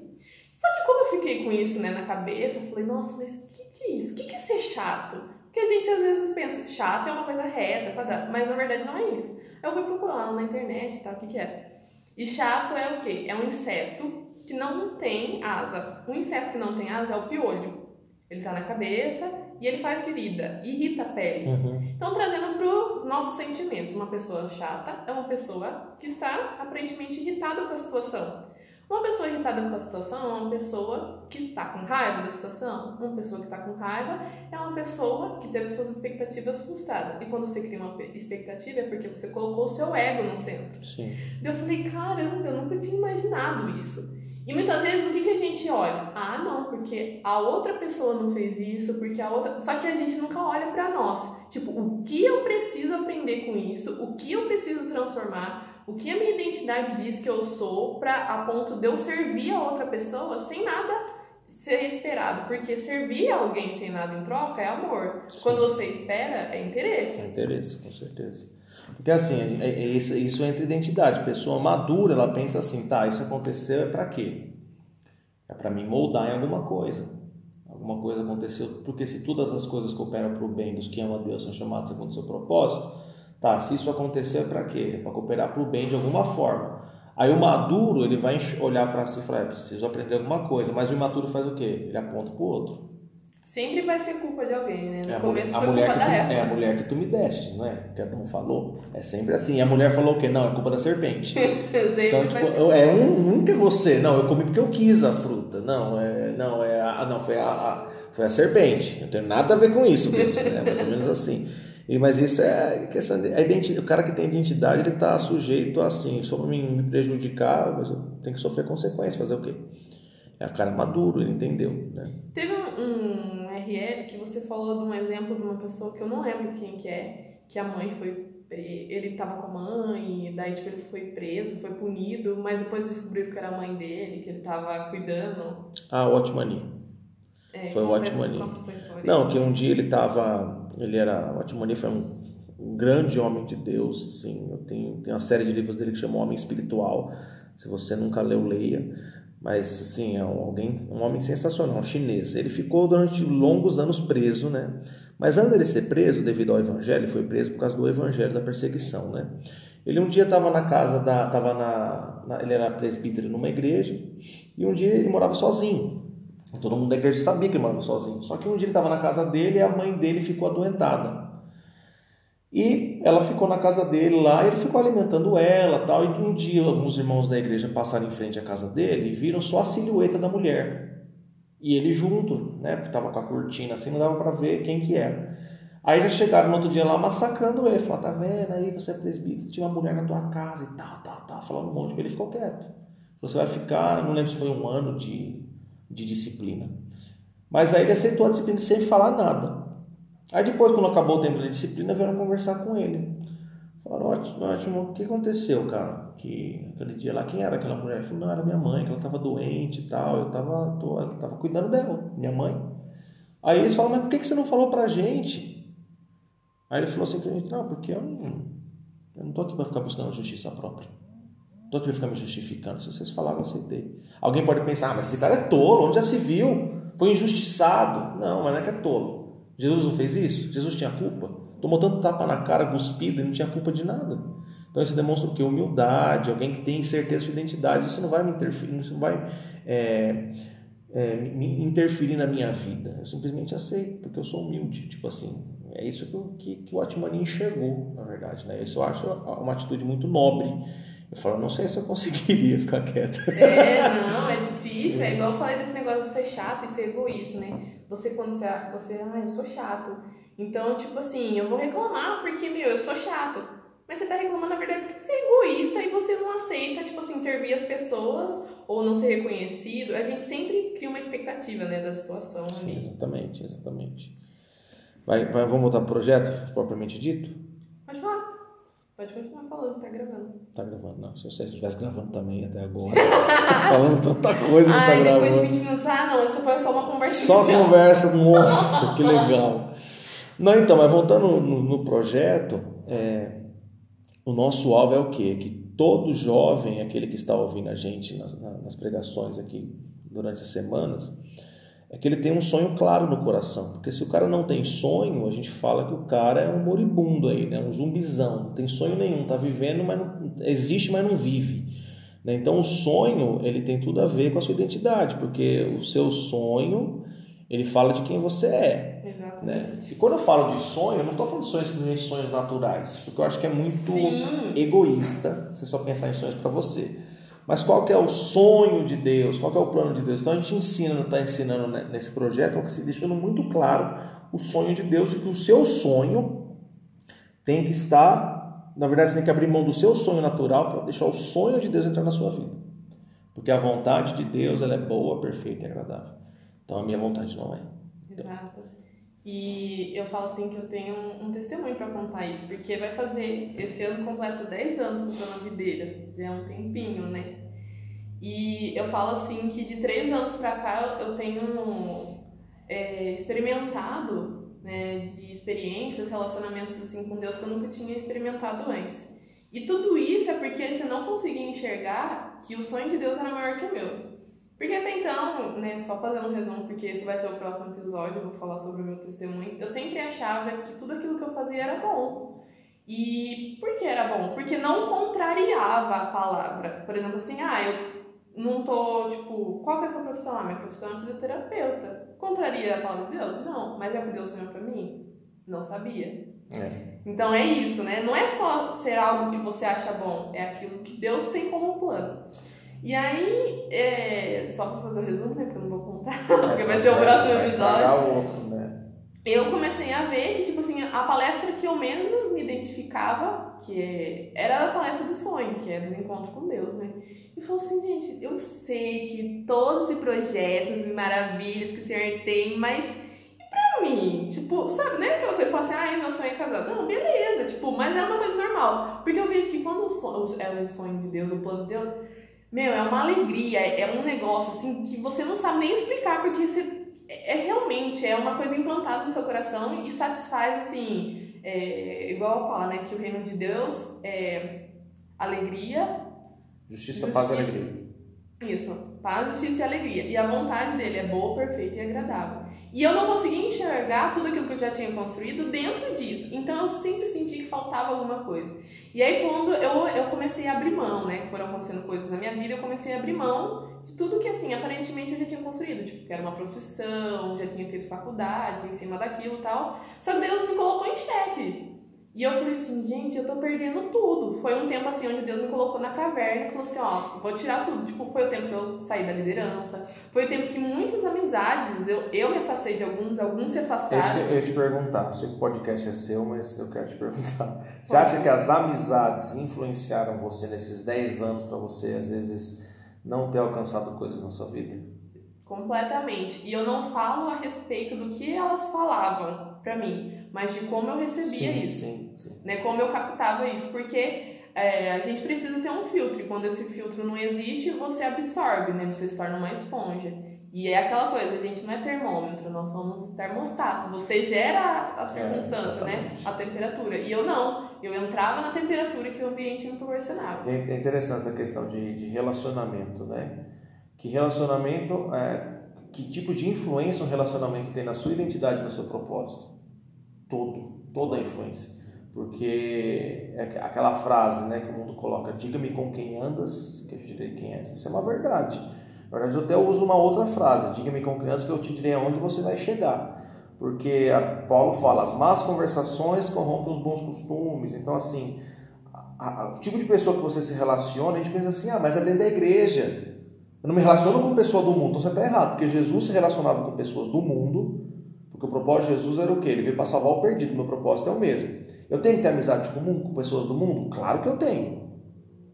Só que como eu fiquei com isso né, na cabeça, eu falei: nossa, mas que, que é isso? Que, que é ser chato? Porque a gente às vezes pensa que chato é uma coisa reta, quadrada, mas na verdade não é isso. Eu fui procurar na internet e tal, o que, que é. E chato é o quê? É um inseto que não tem asa. Um inseto que não tem asa é o piolho. Ele tá na cabeça e ele faz ferida, irrita a pele. Uhum. Então, trazendo para os nossos sentimentos, uma pessoa chata é uma pessoa que está aparentemente irritada com a situação. Uma pessoa irritada com a situação é uma pessoa que está com raiva da situação. Uma pessoa que está com raiva é uma pessoa que teve suas expectativas frustradas. E quando você cria uma expectativa é porque você colocou o seu ego no centro. Sim. Eu falei, caramba, eu nunca tinha imaginado isso. E muitas vezes o que, que a gente olha? Ah, não, porque a outra pessoa não fez isso, porque a outra. Só que a gente nunca olha para nós. Tipo, o que eu preciso aprender com isso? O que eu preciso transformar? O que a minha identidade diz que eu sou para a ponto de eu servir a outra pessoa sem nada ser esperado? Porque servir alguém sem nada em troca é amor. Sim. Quando você espera, é interesse. É interesse, com certeza. Porque assim, é, é, isso, isso entra identidade. Pessoa madura, ela pensa assim, tá, isso aconteceu é para quê? É para me moldar em alguma coisa. Alguma coisa aconteceu, porque se todas as coisas cooperam para o bem dos que amam a Deus são chamados segundo o seu propósito, tá, se isso aconteceu é para quê? É para cooperar para o bem de alguma forma. Aí o maduro, ele vai olhar para si e falar, é, preciso aprender alguma coisa, mas o imaturo faz o quê? Ele aponta para o outro. Sempre vai ser culpa de alguém, né? No é começo a foi mulher culpa da Eva. É a mulher que tu me destes, né? Que Adão falou. É sempre assim. E a mulher falou o quê? Não, é culpa da serpente. então, tipo, eu, é um, nunca é você. Não, eu comi porque eu quis a fruta. Não, é, não, é a, não foi, a, a, foi a serpente. Não tem nada a ver com isso, Deus. É mais ou menos assim. E, mas isso é questão de, a identidade, o cara que tem identidade ele está sujeito a assim, só para me prejudicar, mas eu tenho que sofrer consequências, fazer o quê? É a cara maduro, ele entendeu, né? Teve um, um RL que você falou de um exemplo de uma pessoa que eu não lembro quem que é, que a mãe foi ele estava com a mãe, daí tipo, ele foi preso, foi punido, mas depois descobriram que era a mãe dele, que ele estava cuidando. Ah, o Otmani. É, Foi o Otmani. Não, que um dia ele estava, ele era, o Otmani foi um, um grande homem de Deus, assim, tenho, tem uma série de livros dele que chama Homem Espiritual, se você nunca leu, leia, mas assim, é um, alguém, um homem sensacional, um chinês, ele ficou durante longos anos preso, né, mas antes dele ser preso, devido ao evangelho, ele foi preso por causa do evangelho da perseguição, né, ele um dia estava na casa da, tava na, na- ele era presbítero numa igreja, e um dia ele morava sozinho, Todo mundo da igreja sabia que ele morava sozinho. Só que um dia ele estava na casa dele e a mãe dele ficou adoentada. E ela ficou na casa dele lá e ele ficou alimentando ela tal. E um dia alguns irmãos da igreja passaram em frente à casa dele e viram só a silhueta da mulher. E ele junto, né? Porque estava com a cortina assim, não dava para ver quem que era. Aí já chegaram no outro dia lá massacrando ele. Falaram, tá vendo aí, você é presbítero, tinha uma mulher na tua casa e tal, tal, tal. Falando um monte, ele ficou quieto. Você vai ficar, não lembro se foi um ano de, de disciplina. Mas aí ele aceitou a disciplina sem falar nada. Aí depois, quando acabou o tempo da disciplina, vieram conversar com ele. Falaram, ótimo, ótimo, o que aconteceu, cara? Que aquele dia lá, quem era aquela mulher? Ele falou, não, era minha mãe, que ela estava doente e tal, eu estava tô, eu tava cuidando dela, minha mãe. Aí eles falaram, mas por que que você não falou pra gente? Aí ele falou assim pra gente, não, porque eu não, eu não tô aqui para ficar buscando justiça própria. Não tô aqui para ficar me justificando. Se vocês falaram, eu aceitei. Alguém pode pensar, ah, mas esse cara é tolo, onde já se viu? Foi injustiçado. Não, mas não é que é tolo. Jesus não fez isso? Jesus tinha culpa? Tomou tanto tapa na cara, cuspido, e não tinha culpa de nada. Então isso demonstra o que? Humildade, alguém que tem certeza de identidade. Isso não vai me interferir, isso não vai é, é, me interferir na minha vida. Eu simplesmente aceito, porque eu sou humilde. Tipo assim, é isso que, o- que, que o Atmani enxergou, na verdade. Né? Isso eu acho uma atitude muito nobre. Eu falo, não sei se eu conseguiria ficar quieto. É, não, é difícil. É igual eu falei desse negócio de ser chato e ser egoísta, né? Você, quando você, você, ah, eu sou chato. Então, tipo assim, eu vou reclamar porque, meu, eu sou chato. Mas você tá reclamando, na verdade, porque você é egoísta e você não aceita, tipo assim, servir as pessoas ou não ser reconhecido. A gente sempre cria uma expectativa, né, da situação. Sim, ali. exatamente, exatamente. Vai, vai, vamos voltar pro projeto, propriamente dito? Pode continuar falando, tá gravando. Tá gravando, não. Se você estivesse gravando também até agora, falando tanta coisa, não tá Ai, depois de gravando. 20 minutos, ah, não, essa foi só uma conversa Só inicial. conversa, nossa, que legal. Não, então, mas voltando no, no projeto, é, o nosso alvo é o quê? Que todo jovem, aquele que está ouvindo a gente nas, na- nas pregações aqui durante as semanas, é que ele tem um sonho claro no coração. Porque se o cara não tem sonho, a gente fala que o cara é um moribundo aí, né? um zumbizão, não tem sonho nenhum, tá vivendo, mas não, existe, mas não vive. né? Então o sonho ele tem tudo a ver com a sua identidade, porque o seu sonho ele fala de quem você é. Exatamente. Né? E quando eu falo de sonho, eu não estou falando de sonhos simplesmente sonhos naturais, porque eu acho que é muito Sim. egoísta você só pensar em sonhos para você. Mas qual que é o sonho de Deus? Qual que é o plano de Deus? Então a gente ensina, está ensinando né, nesse projeto, que se deixando muito claro o sonho de Deus e que o seu sonho tem que estar, na verdade, você tem que abrir mão do seu sonho natural para deixar o sonho de Deus entrar na sua vida. Porque a vontade de Deus ela é boa, perfeita e agradável. Então a minha vontade não é. Exato. E eu falo assim que eu tenho um testemunho para contar isso, porque vai fazer, esse ano completa 10 anos na videira, já é um tempinho, né? E eu falo assim que de 3 anos para cá eu tenho é, experimentado né, de experiências, relacionamentos assim com Deus que eu nunca tinha experimentado antes. E tudo isso é porque antes eu não conseguia enxergar que o sonho de Deus era maior que o meu. Porque até então, né, só fazendo um resumo, porque esse vai ser o próximo episódio, eu vou falar sobre o meu testemunho, eu sempre achava que tudo aquilo que eu fazia era bom. E por que era bom? Porque não contrariava a palavra. Por exemplo, assim, ah, eu não tô, tipo, qual que é a sua profissão? Ah, minha profissão é fisioterapeuta. Contraria a palavra de Deus? Não. Mas é o que Deus sonhou pra mim? Não sabia. É. Então é isso, né? Não é só ser algo que você acha bom, é aquilo que Deus tem como plano. E aí, é, só pra fazer o resumo, né? Porque eu não vou contar, porque vai ser o próximo episódio. Outro, né? Eu comecei a ver que, tipo assim, a palestra que eu menos me identificava, que é, era a palestra do sonho, que é do encontro com Deus, né? E falou assim, gente, eu sei que todos os projetos e maravilhas que o Senhor tem, mas e pra mim? Tipo, sabe, né? Aquela coisa, falar assim, ah, meu sonho é casar. Não, beleza, tipo, mas é uma coisa normal. Porque eu vejo que quando o sonho, é o sonho de Deus, o plano de Deus meu, é uma alegria, é um negócio assim que você não sabe nem explicar, porque você, é, é realmente é uma coisa implantada no seu coração e satisfaz assim, é, igual eu falo, né, que o reino de Deus é alegria, justiça, justiça paz e alegria. Isso, paz, justiça e alegria. E a vontade dele é boa, perfeita e agradável. E eu não conseguia enxergar tudo aquilo que eu já tinha construído dentro disso. Então eu sempre senti que faltava alguma coisa. E aí quando eu, eu comecei a abrir mão, né? Que foram acontecendo coisas na minha vida, eu comecei a abrir mão de tudo que assim, aparentemente eu já tinha construído. Tipo, que era uma profissão, já tinha feito faculdade em cima daquilo e tal. Só que Deus me colocou em xeque. E eu falei assim, gente, eu tô perdendo tudo. Foi um tempo assim onde Deus me colocou na caverna e falou assim, ó, vou tirar tudo. Tipo, foi o tempo que eu saí da liderança. Foi o tempo que muitas amizades, eu, eu me afastei de alguns, alguns se afastaram. Eu ia te perguntar, eu sei que o podcast é seu, mas eu quero te perguntar. Você acha que as amizades influenciaram você nesses 10 anos para você, às vezes, não ter alcançado coisas na sua vida? Completamente. E eu não falo a respeito do que elas falavam para mim, mas de como eu recebia sim, isso, sim, sim. né? Como eu captava isso, porque é, a gente precisa ter um filtro. E quando esse filtro não existe, você absorve, né? Você se torna uma esponja. E é aquela coisa, a gente não é termômetro, nós somos termostato. Você gera a, a é, circunstância, é, né? A temperatura. E eu não. Eu entrava na temperatura que o ambiente me proporcionava. É interessante essa questão de, de relacionamento, né? Que relacionamento, é, que tipo de influência um relacionamento tem na sua identidade, no seu propósito? todo, toda a influência. Porque é aquela frase né, que o mundo coloca, diga-me com quem andas, que eu te direi quem é. Isso é uma verdade. Na verdade, eu até uso uma outra frase, diga-me com quem andas, que eu te direi aonde você vai chegar. Porque Paulo fala, as más conversações corrompem os bons costumes. Então, assim, a, a, o tipo de pessoa que você se relaciona, a gente pensa assim, ah, mas é dentro da igreja. Eu não me relaciono com pessoa do mundo. Então você está errado, porque Jesus se relacionava com pessoas do mundo porque o propósito de Jesus era o quê? Ele veio para salvar o perdido. Meu propósito é o mesmo. Eu tenho que ter amizade comum com pessoas do mundo? Claro que eu tenho.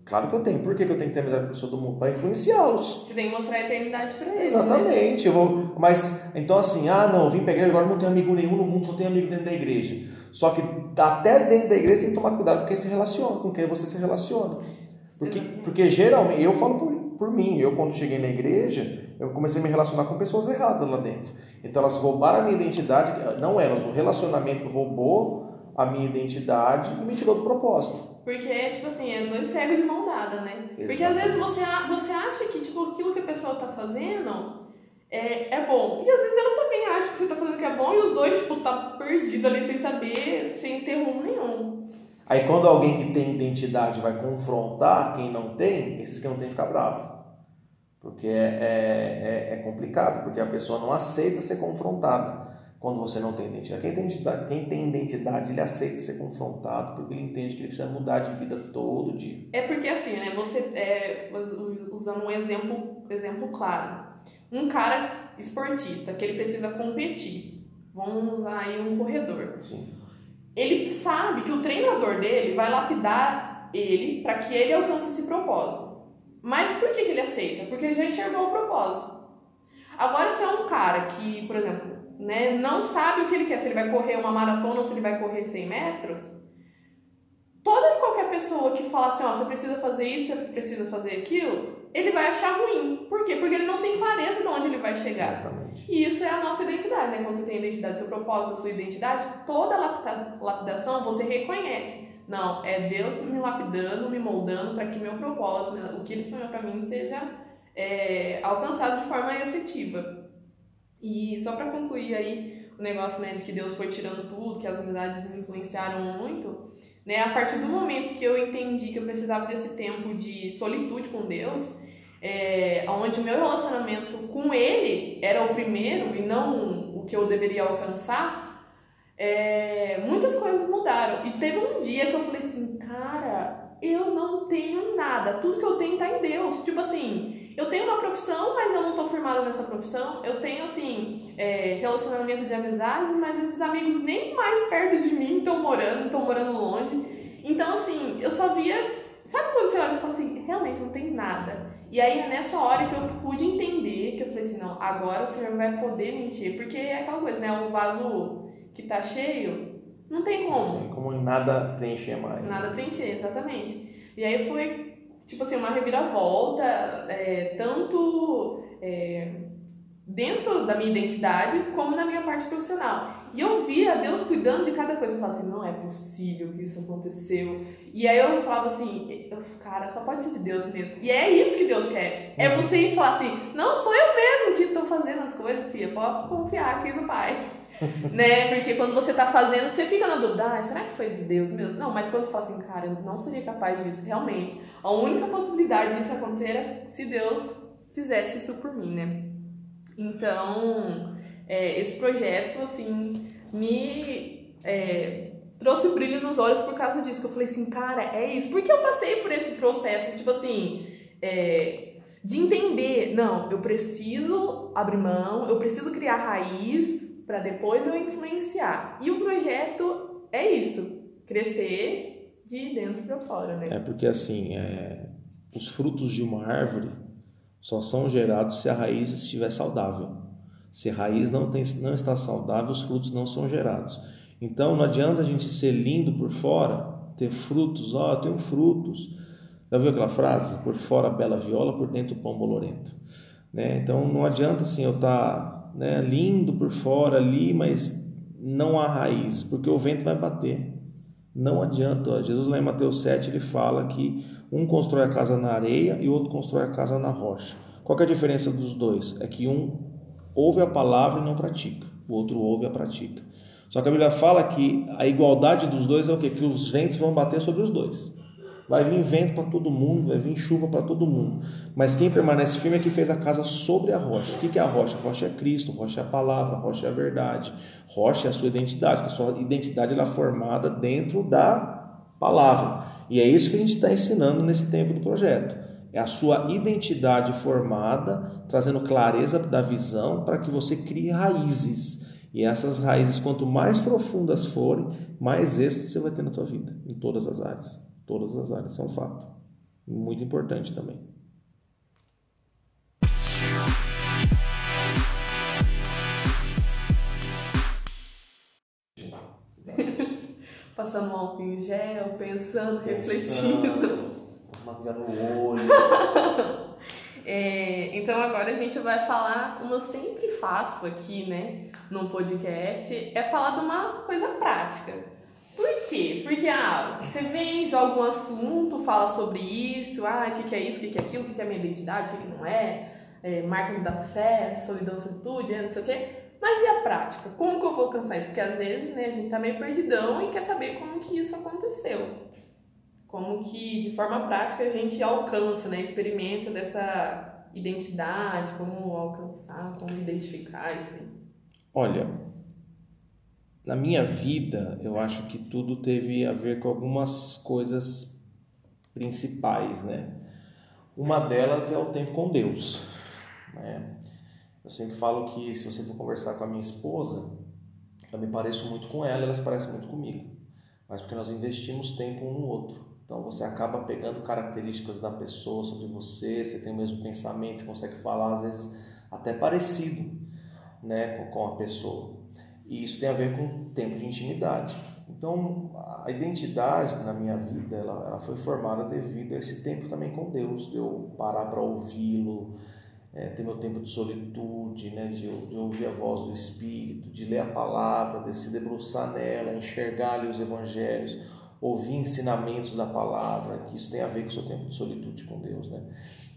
Claro que eu tenho. Por que, eu tenho que ter amizade com pessoas do mundo? Para influenciá-los. Você tem que mostrar a eternidade para eles. Exatamente. Né? Eu vou... Mas, então assim, ah, não, eu vim igreja, agora não tenho amigo nenhum no mundo, só tenho amigo dentro da igreja. Só que até dentro da igreja você tem que tomar cuidado com quem se relaciona, com quem você se relaciona. Porque, porque geralmente, eu falo por, por mim, eu quando cheguei na igreja, eu comecei a me relacionar com pessoas erradas lá dentro. Então elas roubaram a minha identidade, não elas, o relacionamento roubou a minha identidade e me tirou do propósito. Porque, tipo assim, é dois cegos de mão dada, né? Exatamente. Porque às vezes você, você acha que tipo, aquilo que a pessoa tá fazendo é, é bom. E às vezes ela também acha que você tá fazendo que é bom e os dois, tipo, tá perdido ali sem saber, sem ter rumo nenhum. Aí quando alguém que tem identidade vai confrontar quem não tem, esses que não tem ficar bravo. Porque é, é, é, é, complicado, porque a pessoa não aceita ser confrontada quando você não tem identidade. Quem tem identidade, quem tem identidade ele aceita ser confrontado porque ele entende que ele precisa mudar de vida todo dia. É porque assim, né? Você, é, usando um exemplo, exemplo claro, um cara esportista que ele precisa competir, vamos usar aí um corredor. Sim. Ele sabe que o treinador dele vai lapidar ele para que ele alcance esse propósito. Mas por que, que ele aceita? Porque ele já enxergou o propósito. Agora, se é um cara que, por exemplo, né, não sabe o que ele quer, se ele vai correr uma maratona ou se ele vai correr 100 metros, toda e qualquer pessoa que fala assim, ó, você precisa fazer isso, você precisa fazer aquilo, ele vai achar ruim. Por quê? Porque ele não tem clareza de onde ele vai chegar. Exatamente. E isso é a nossa identidade, né? Quando você tem a identidade, seu propósito, a sua identidade, toda lapidação você reconhece. Não, é Deus me lapidando, me moldando para que meu propósito, né, o que ele sonhou para mim, seja é, alcançado de forma efetiva. E só para concluir aí o negócio né, de que Deus foi tirando tudo, que as amizades me influenciaram muito, né? A partir do momento que eu entendi que eu precisava desse tempo de solitude com Deus, é, onde o meu relacionamento com Ele era o primeiro e não o que eu deveria alcançar, é, muitas coisas mudaram. E teve um dia que eu falei assim, cara, eu não tenho nada, tudo que eu tenho tá em Deus. Tipo assim, eu tenho uma profissão, mas eu não tô firmada nessa profissão. Eu tenho, assim, é, relacionamento de amizade, mas esses amigos nem mais perto de mim estão morando, estão morando longe. Então, assim, eu só via. Sabe quando você olha e fala assim, realmente não tem nada. E aí é nessa hora que eu pude entender, que eu falei assim, não, agora o Senhor vai poder mentir. Porque é aquela coisa, né? O vaso que tá cheio, não tem como. Não tem como nada preencher mais. Nada preencher, exatamente. E aí foi tipo assim, uma reviravolta, é, tanto é, dentro da minha identidade como na minha parte profissional. E eu via Deus cuidando de cada coisa. Eu falava assim, não é possível que isso aconteceu. E aí eu falava assim, eu, cara, só pode ser de Deus mesmo. E é isso que Deus quer. É uhum. você ir falar assim, não, sou eu mesmo que estou fazendo as coisas, filha. Pode confiar aqui no Pai. né? Porque quando você tá fazendo, você fica na dúvida, ah, será que foi de Deus mesmo? Não, mas quando você fala assim, cara, eu não seria capaz disso, realmente. A única possibilidade disso acontecer era se Deus fizesse isso por mim, né? Então, é, esse projeto, assim, me é, trouxe brilho nos olhos por causa disso. Que eu falei assim, cara, é isso. Porque eu passei por esse processo, tipo assim, é, de entender, não, eu preciso abrir mão, eu preciso criar raiz para depois eu influenciar. E o projeto é isso, crescer de dentro para fora, né? É porque assim, é, os frutos de uma árvore só são gerados se a raiz estiver saudável. Se a raiz não, tem, não está saudável, os frutos não são gerados. Então não adianta a gente ser lindo por fora, ter frutos, ó, oh, eu tenho frutos. Já viu aquela frase? Por fora bela viola, por dentro pão bolorento. Né? Então não adianta assim eu estar tá né, lindo por fora ali, mas não há raiz, porque o vento vai bater. Não adianta. Jesus lá em Mateus 7 ele fala que um constrói a casa na areia e o outro constrói a casa na rocha. Qual é a diferença dos dois? É que um ouve a palavra e não pratica, o outro ouve e a pratica. Só que a Bíblia fala que a igualdade dos dois é o quê? Que os ventos vão bater sobre os dois. Vai vir vento para todo mundo, vai vir chuva para todo mundo. Mas quem permanece firme é que fez a casa sobre a rocha. O que é a rocha? A rocha é Cristo, rocha é a palavra, rocha é a verdade. Rocha é a sua identidade, a sua identidade é formada dentro da palavra. E é isso que a gente está ensinando nesse tempo do projeto. É a sua identidade formada, trazendo clareza da visão para que você crie raízes. E essas raízes, quanto mais profundas forem, mais êxito você vai ter na tua vida, em todas as áreas. Todas as áreas, são fato. Muito importante também. Passando um álcool em gel, pensando, refletindo. Passando no olho. é, então agora a gente vai falar, como eu sempre faço aqui, né, no podcast, é falar de uma coisa prática. Por quê? Porque ah, você vem, joga um assunto, fala sobre isso, ah, o que, que é isso, o que, que é aquilo, o que, que é minha identidade, o que, que não é, é, marcas da fé, solidão, solitude, não sei o quê. Mas e a prática? Como que eu vou alcançar isso? Porque às vezes né, a gente tá meio perdidão e quer saber como que isso aconteceu. Como que de forma prática a gente alcança, né, experimenta dessa identidade, como alcançar, como identificar isso aí. Olha, na minha vida, eu acho que tudo teve a ver com algumas coisas principais, né? Uma delas é o tempo com Deus. Né? Eu sempre falo que se você for conversar com a minha esposa, eu me pareço muito com ela, ela se parece muito comigo. Mas porque nós investimos tempo um no outro. Então você acaba pegando características da pessoa sobre você, você tem o mesmo pensamento, você consegue falar às vezes até parecido né, com a pessoa. E isso tem a ver com tempo de intimidade. Então, a identidade na minha vida, ela, ela foi formada devido a esse tempo também com Deus, de eu parar para ouvi-lo, é, ter meu tempo de solitude, né, de, de, ouvir a voz do Espírito, de ler a palavra, de se debruçar nela, enxergar ali os evangelhos, ouvir ensinamentos da palavra, que isso tem a ver com o seu tempo de solitude com Deus. Né?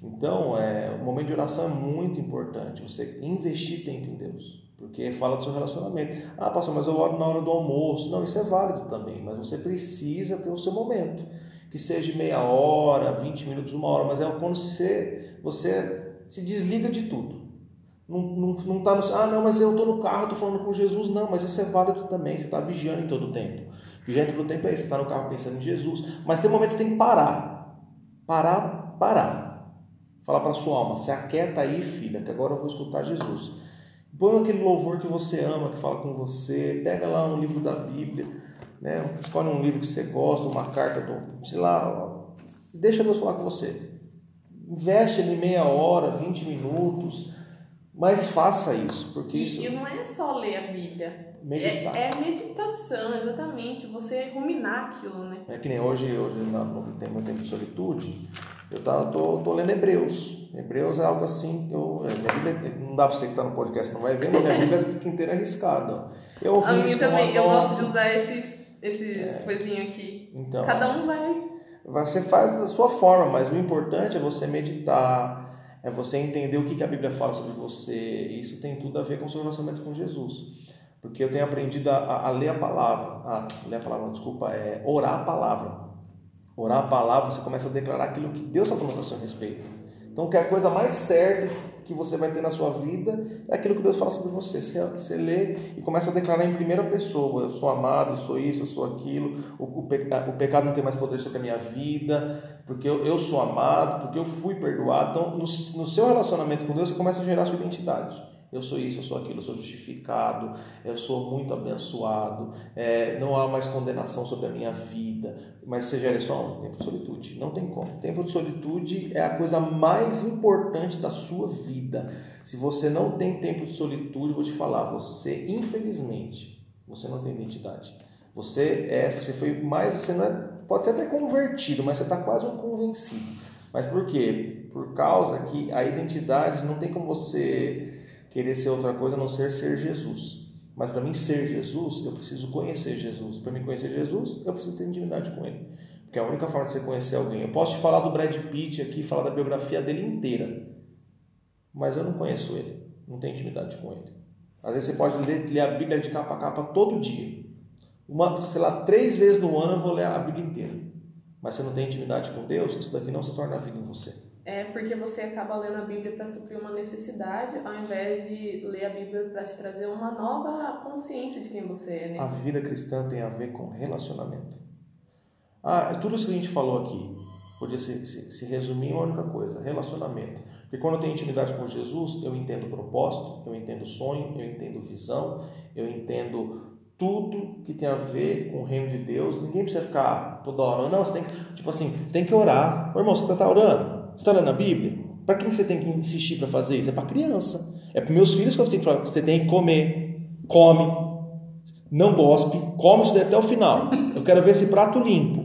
Então, é, o momento de oração é muito importante, você investir tempo em Deus. Porque fala do seu relacionamento. Ah, pastor, mas eu oro na hora do almoço. Não, isso é válido também, mas você precisa ter o seu momento. Que seja meia hora, 20 minutos, uma hora, mas é quando você, você se desliga de tudo. Não, não, não tá no, ah, não, mas eu estou no carro, estou falando com Jesus. Não, mas isso é válido também. Você está vigiando em todo o tempo. Vigiando em todo o tempo é isso. Você está no carro pensando em Jesus. Mas tem momentos que você tem que parar. Parar, parar. Falar para sua alma, se aquieta aí, filha, que agora eu vou escutar Jesus. Põe aquele louvor que você ama, que fala com você. Pega lá um livro da Bíblia, né? escolhe um livro que você gosta, uma carta, do, sei lá. Deixa Deus falar com você. Investe ali meia hora, 20 minutos, mas faça isso, porque e, isso. E não é só ler a Bíblia. Meditar. É, é meditação, exatamente. Você ruminar aquilo, né? É que nem hoje, hoje no tempo de solitude, eu tava, tô, tô lendo Hebreus. Hebreus é algo assim, eu, Bíblia, não dá para você que está no podcast, não vai ver, mas a Bíblia fica inteira arriscada. Eu a minha também, eu gosto de usar esses, esses é. coisinhos aqui. Então, Cada um vai. Você faz da sua forma, mas o importante é você meditar, é você entender o que a Bíblia fala sobre você. Isso tem tudo a ver com o seu relacionamento com Jesus. Porque eu tenho aprendido a, a ler a palavra, a ler a palavra, desculpa, é orar a palavra. Orar a palavra, você começa a declarar aquilo que Deus está falando a seu respeito. Então, que a coisa mais certa que você vai ter na sua vida é aquilo que Deus fala sobre você. Você, você lê e começa a declarar em primeira pessoa: eu sou amado, eu sou isso, eu sou aquilo. O, o, o pecado não tem mais poder sobre a minha vida, porque eu, eu sou amado, porque eu fui perdoado. Então, no, no seu relacionamento com Deus, você começa a gerar sua identidade eu sou isso, eu sou aquilo, eu sou justificado, eu sou muito abençoado, é, não há mais condenação sobre a minha vida, mas você gera só um tempo de solitude, não tem como. Tempo de solitude é a coisa mais importante da sua vida. Se você não tem tempo de solitude, vou te falar, você infelizmente, você não tem identidade. Você é, você foi mais, você não é, pode ser até convertido, mas você está quase um convencido. Mas por quê? Por causa que a identidade não tem como você querer ser outra coisa a não ser ser Jesus. Mas para mim ser Jesus, eu preciso conhecer Jesus. Para mim conhecer Jesus, eu preciso ter intimidade com Ele. Porque é a única forma de você conhecer alguém. Eu posso te falar do Brad Pitt aqui, falar da biografia dele inteira. Mas eu não conheço ele. Não tenho intimidade com ele. Às vezes você pode ler, ler a Bíblia de capa a capa todo dia. Uma, sei lá, três vezes no ano eu vou ler a Bíblia inteira. Mas você não tem intimidade com Deus, isso daqui não se torna vida em você. É porque você acaba lendo a Bíblia para suprir uma necessidade, ao invés de ler a Bíblia para te trazer uma nova consciência de quem você é. Né? A vida cristã tem a ver com relacionamento. Ah, tudo isso que a gente falou aqui podia se, se, se resumir em uma única coisa: relacionamento. Porque quando eu tenho intimidade com Jesus, eu entendo o propósito, eu entendo o sonho, eu entendo visão, eu entendo tudo que tem a ver com o reino de Deus. Ninguém precisa ficar toda hora. Não, você tem que, tipo assim, você tem que orar. Ô, irmão, você está orando? Você está lendo a Bíblia? Para quem você tem que insistir para fazer isso? É para criança. É para meus filhos que eu tenho que falar. Você tem que comer. Come. Não gospe. Come isso até o final. Eu quero ver esse prato limpo.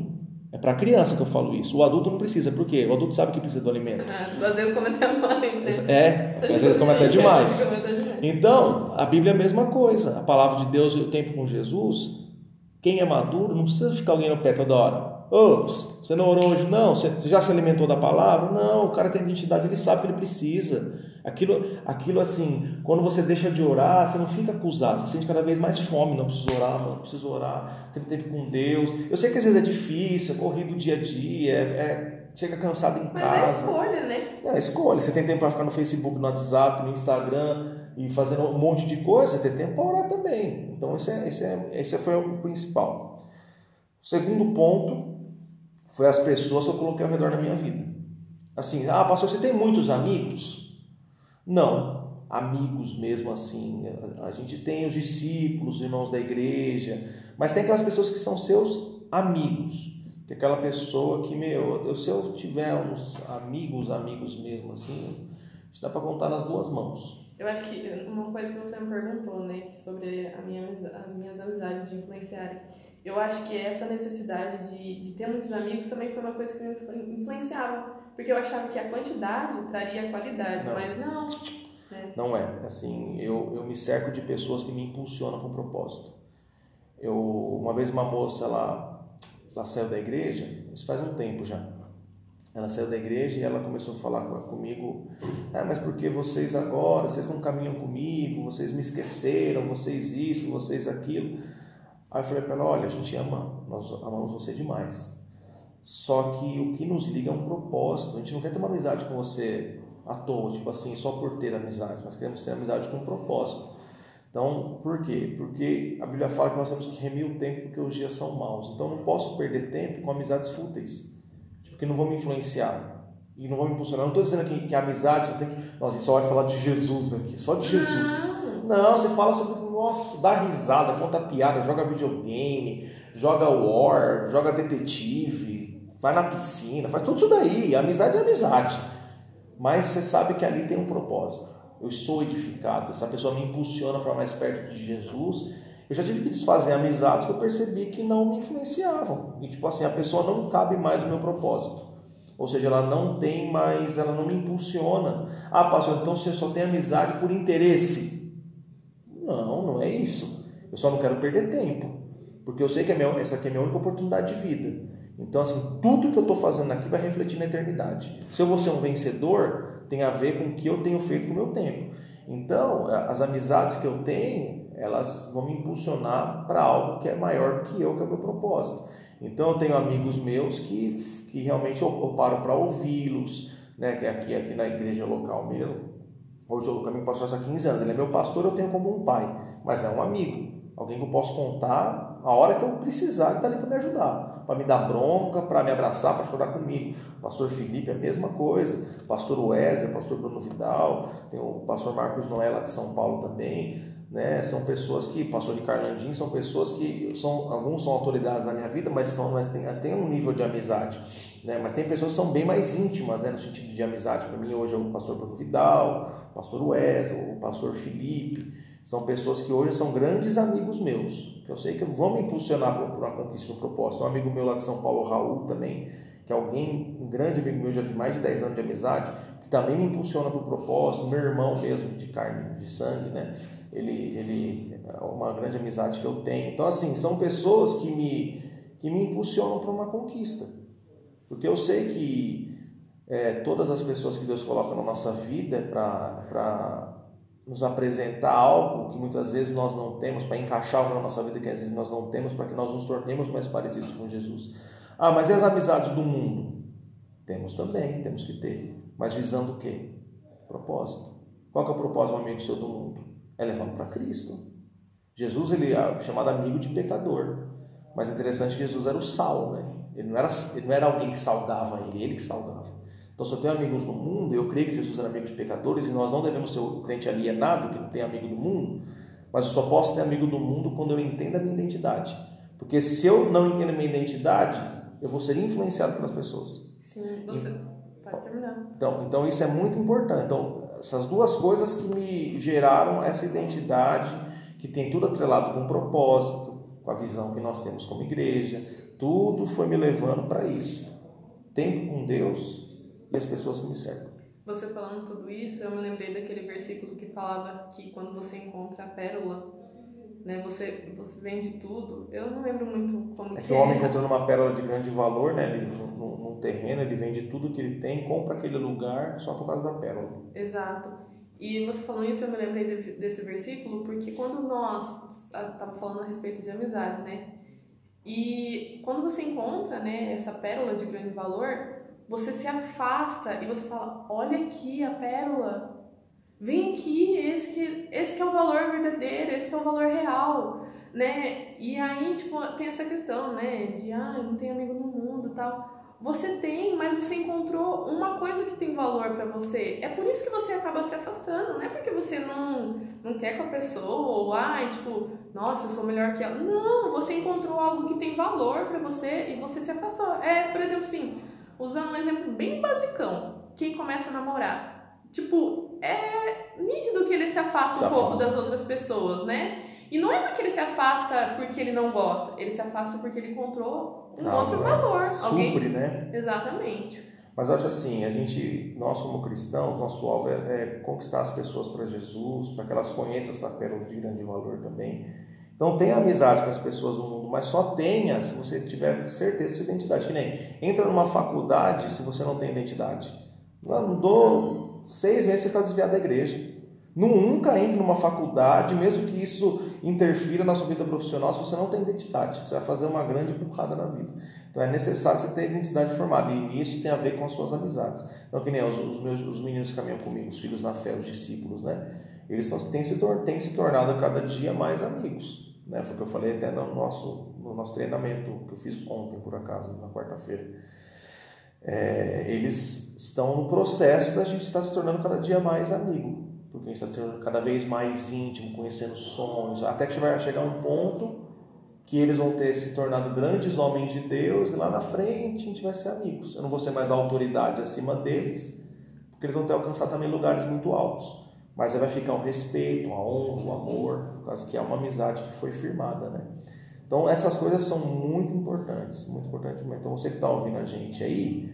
É para criança que eu falo isso. O adulto não precisa. Por quê? O adulto sabe que precisa do alimento. Ah, às vezes come até mais. Né? É, às vezes come até demais. Então, a Bíblia é a mesma coisa. A palavra de Deus e o tempo com Jesus. Quem é maduro não precisa ficar alguém no pé toda hora. Ops, você não orou hoje? Não. Você já se alimentou da palavra? Não. O cara tem identidade, ele sabe que ele precisa. Aquilo, aquilo assim, quando você deixa de orar, você não fica acusado, você sente cada vez mais fome. Não preciso orar, mano, preciso orar. Sempre tempo com Deus. Eu sei que às vezes é difícil, é corrido dia a dia, é, é chega cansado em Mas casa. Mas é escolha, né? É escolha. Você tem tempo para ficar no Facebook, no WhatsApp, no Instagram e fazendo um monte de coisa, você tem tempo para orar também. Então, esse, é, esse, é, esse foi o principal. O segundo ponto foi as pessoas que eu coloquei ao redor da minha vida. Assim, ah, pastor, você tem muitos amigos? Não, amigos mesmo assim. A gente tem os discípulos, os irmãos da igreja, mas tem aquelas pessoas que são seus amigos. que aquela pessoa que, meu, eu, se eu tiver uns amigos, amigos mesmo assim, dá para contar nas duas mãos. Eu acho que uma coisa que você me perguntou, né, sobre minha, as minhas amizades de influenciarem. Eu acho que essa necessidade de, de ter muitos amigos também foi uma coisa que me influenciava. Porque eu achava que a quantidade traria qualidade, não. mas não. Né? Não é. Assim, eu, eu me cerco de pessoas que me impulsionam para um propósito. Eu, uma vez uma moça, ela, ela saiu da igreja, isso faz um tempo já. Ela saiu da igreja e ela começou a falar comigo, ah, mas por que vocês agora, vocês não caminham comigo, vocês me esqueceram, vocês isso, vocês aquilo. Aí eu falei para ela, olha, a gente ama, nós amamos você demais. Só que o que nos liga é um propósito. A gente não quer ter uma amizade com você à toa, tipo assim, só por ter amizade. Nós queremos ter amizade com um propósito. Então, por quê? Porque a Bíblia fala que nós temos que remir o tempo porque os dias são maus. Então, não posso perder tempo com amizades fúteis, tipo, que não vão me influenciar e não vão me impulsionar. não estou dizendo que, que a amizade você tem que. Nossa, a gente só vai falar de Jesus aqui, só de Jesus. Não, você fala sobre. Nossa, dá risada, conta piada, joga videogame, joga war, joga detetive, vai na piscina, faz tudo isso daí. Amizade é amizade. Mas você sabe que ali tem um propósito eu sou edificado, essa pessoa me impulsiona para mais perto de Jesus. Eu já tive que desfazer amizades que eu percebi que não me influenciavam. E tipo assim, a pessoa não cabe mais no meu propósito. Ou seja, ela não tem mais, ela não me impulsiona. Ah, pastor, então você só tem amizade por interesse. É isso. Eu só não quero perder tempo. Porque eu sei que é minha, essa aqui é a minha única oportunidade de vida. Então, assim, tudo que eu estou fazendo aqui vai refletir na eternidade. Se eu vou ser um vencedor, tem a ver com o que eu tenho feito com o meu tempo. Então, as amizades que eu tenho, elas vão me impulsionar para algo que é maior do que eu, que é o meu propósito. Então, eu tenho amigos meus que, que realmente eu, eu paro para ouvi-los, né, que é aqui, aqui na igreja local mesmo. Hoje eu caminho pastor há 15 anos. Ele é meu pastor, eu tenho como um pai, mas é um amigo. Alguém que eu posso contar a hora que eu precisar, ele está ali para me ajudar, para me dar bronca, para me abraçar, para chorar comigo. O pastor Felipe é a mesma coisa, o pastor Wesley, o pastor Bruno Vidal, tem o pastor Marcos Noé lá de São Paulo também. Né? São pessoas que, pastor de Carlandim, são pessoas que são, alguns são autoridades na minha vida, mas são, mas tem, tem um nível de amizade. Né? Mas tem pessoas que são bem mais íntimas, né? no sentido de amizade. Para mim hoje é o pastor Bruno Vidal, o pastor Wesley, o pastor Felipe. São pessoas que hoje são grandes amigos meus, que eu sei que vão me impulsionar para uma conquista do propósito. Um amigo meu lá de São Paulo, Raul, também, que é alguém, um grande amigo meu já de mais de 10 anos de amizade, que também me impulsiona para o propósito. Meu irmão mesmo, de carne, de sangue, né? Ele, ele é uma grande amizade que eu tenho. Então, assim, são pessoas que me, que me impulsionam para uma conquista. Porque eu sei que é, todas as pessoas que Deus coloca na nossa vida para nos apresentar algo que muitas vezes nós não temos, para encaixar algo na nossa vida que às vezes nós não temos, para que nós nos tornemos mais parecidos com Jesus. Ah, mas e as amizades do mundo? Temos também, temos que ter. Mas visando o quê? Propósito. Qual que é o propósito, amigo seu do mundo? É levando para Cristo. Jesus ele é chamado amigo de pecador. Mas é interessante que Jesus era o sal, né? Ele não era, ele não era alguém que salgava ele, ele que salgava. Então, se eu tenho amigos no mundo, eu creio que Jesus era amigo de pecadores e nós não devemos ser o crente alienado que não tem amigo do mundo, mas eu só posso ter amigo do mundo quando eu entendo a minha identidade. Porque se eu não entendo a minha identidade, eu vou ser influenciado pelas pessoas. Sim, você e, pode terminar. Então, então, isso é muito importante. Então, essas duas coisas que me geraram essa identidade, que tem tudo atrelado com o propósito, com a visão que nós temos como igreja, tudo foi me levando para isso. Tempo com Deus, e as pessoas que me cercam. Você falando tudo isso, eu me lembrei daquele versículo que falava que quando você encontra a pérola, né, você, você vende tudo. Eu não lembro muito como é que, que o homem encontrando uma pérola de grande valor, né, ele, no, no terreno, ele vende tudo que ele tem, compra aquele lugar só por causa da pérola. Exato. E você falando isso, eu me lembrei desse versículo, porque quando nós estávamos falando a respeito de amizades, né? E quando você encontra, né, essa pérola de grande valor, você se afasta e você fala: olha aqui a pérola, vem aqui, esse que, esse que é o valor verdadeiro, esse que é o valor real, né? E aí, tipo, tem essa questão, né, de ah, não tem amigo no mundo tal. você tem, mas você encontrou uma coisa que tem valor para você. É por isso que você acaba se afastando. Não é porque você não, não quer com a pessoa ou, ai, tipo, nossa, eu sou melhor que ela. Não, você encontrou algo que tem valor para você e você se afastou. É, por exemplo, assim, usando um exemplo bem basicão. Quem começa a namorar. Tipo, é nítido que ele se afasta se um afasta. pouco das outras pessoas, né? E não é porque ele se afasta porque ele não gosta, ele se afasta porque ele encontrou um ah, outro valor. Supre, Alguém... né? Exatamente. Mas eu acho assim, a gente, nós como cristãos, nosso alvo é, é conquistar as pessoas para Jesus, para que elas conheçam essa pérola de grande valor também. Então tenha amizade com as pessoas do mundo, mas só tenha se você tiver certeza sua identidade. Que nem entra numa faculdade se você não tem identidade. Não dou seis meses você está desviado da igreja. Nunca entre numa faculdade, mesmo que isso interfira na sua vida profissional, se você não tem identidade. Você vai fazer uma grande burrada na vida. Então é necessário você ter identidade formada. E isso tem a ver com as suas amizades. Então, que nem os, os, meus, os meninos que caminham comigo, os filhos na fé, os discípulos, né? Eles têm se, têm se tornado cada dia mais amigos. Né? Foi o que eu falei até no nosso, no nosso treinamento que eu fiz ontem, por acaso, na quarta-feira. É, eles estão no processo da gente estar se tornando cada dia mais amigo porque a gente está sendo cada vez mais íntimo, conhecendo sonhos, até que vai chegar um ponto que eles vão ter se tornado grandes homens de Deus e lá na frente a gente vai ser amigos. Eu não vou ser mais a autoridade acima deles, porque eles vão ter alcançado também lugares muito altos. Mas aí vai ficar o respeito, a honra, o amor, por causa que é uma amizade que foi firmada, né? Então essas coisas são muito importantes, muito importantes. Então você que está ouvindo a gente aí,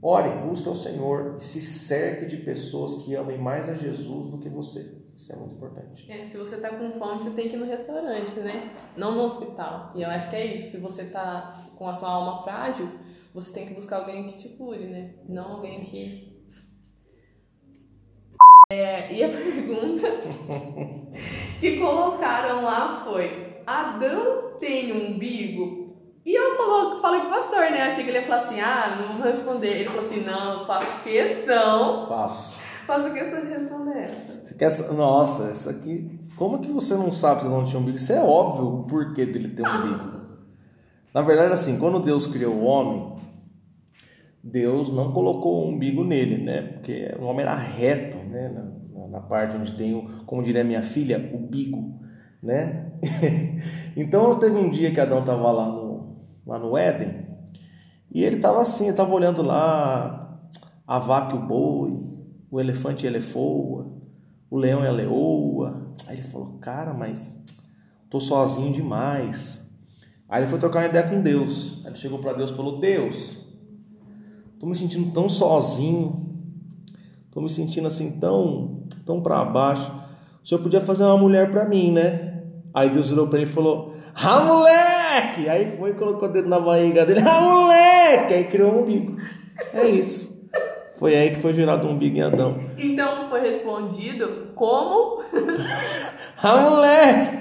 Ore, busque ao Senhor e se cerque de pessoas que amem mais a Jesus do que você. Isso é muito importante. É, se você está com fome, você tem que ir no restaurante, né? Não no hospital. E eu acho que é isso. Se você está com a sua alma frágil, você tem que buscar alguém que te cure, né? Não alguém que. É, e a pergunta que colocaram lá foi: Adão tem umbigo? E eu coloco, falei pro pastor, né? Achei que ele ia falar assim, ah, não vou responder. Ele falou assim, não, eu faço questão. Faço. Faço questão de responder essa. Você quer... Nossa, isso aqui. Como que você não sabe se não tinha umbigo? Isso é óbvio o porquê dele ter um umbigo. Na verdade, assim, quando Deus criou o homem, Deus não colocou o umbigo nele, né? Porque o homem era reto, né? Na, na parte onde tem o, como diria minha filha, o bigo, né? então teve um dia que Adão estava lá no lá no Éden, e ele estava assim, estava olhando lá a vaca e o boi, o elefante e a elefoa, o leão e a leoa. Aí ele falou, cara, mas tô sozinho demais. Aí ele foi trocar uma ideia com Deus. Aí ele chegou para Deus e falou, Deus, tô me sentindo tão sozinho, tô me sentindo assim tão, tão para baixo. O senhor podia fazer uma mulher para mim, né? Aí Deus virou para ele e falou, ah, moleque! Aí foi e colocou o dedo na barriga dele. Ah, moleque! Aí criou um umbigo. É isso. Foi aí que foi gerado um umbigo em Adão. Então foi respondido como? ah, moleque!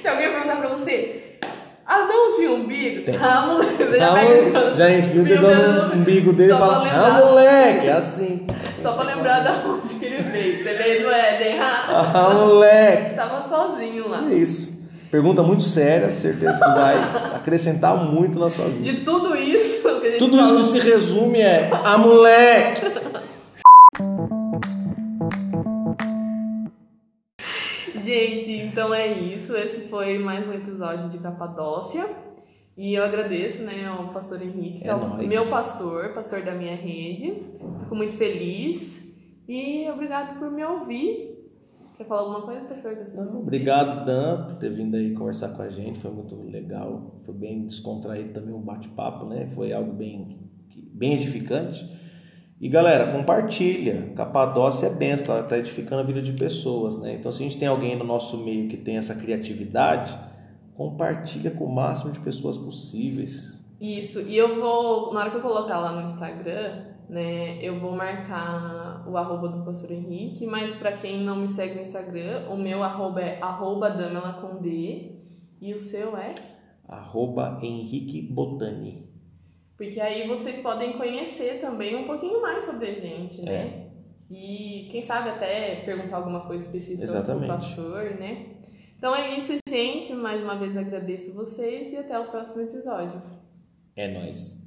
Se alguém perguntar pra você, tinha umbigo? Tem. Ah, moleque! Você já, pega já enfia o dedo no umbigo dele e fala, ah, moleque! Assim. Só pra lembrar da onde que ele veio. Você veio do Éden, ah, ah moleque! Tava sozinho lá. É isso. Pergunta muito séria, certeza que vai acrescentar muito na sua vida. De tudo isso que a gente Tudo falou. isso que se resume é a moleque. Gente, então é isso. Esse foi mais um episódio de Capadócia. E eu agradeço, né, ao pastor Henrique, que é, é o meu pastor, pastor da minha rede. Fico muito feliz. E obrigado por me ouvir. Quer falar alguma coisa, professor? Não, obrigado, Dan, por ter vindo aí conversar com a gente. Foi muito legal. Foi bem descontraído também o um bate-papo, né? Foi algo bem, bem edificante. E galera, compartilha. Capadócia é benção, ela está edificando a vida de pessoas, né? Então, se a gente tem alguém no nosso meio que tem essa criatividade, compartilha com o máximo de pessoas possíveis. Isso, e eu vou, na hora que eu colocar lá no Instagram, né? Eu vou marcar o arroba do pastor Henrique, mas para quem não me segue no Instagram, o meu arroba é arroba Damela com D e o seu é? Arroba Henrique Botani. Porque aí vocês podem conhecer também um pouquinho mais sobre a gente, né? É. E quem sabe até perguntar alguma coisa específica Exatamente. pro pastor, né? Então é isso, gente. Mais uma vez agradeço vocês e até o próximo episódio. É nóis.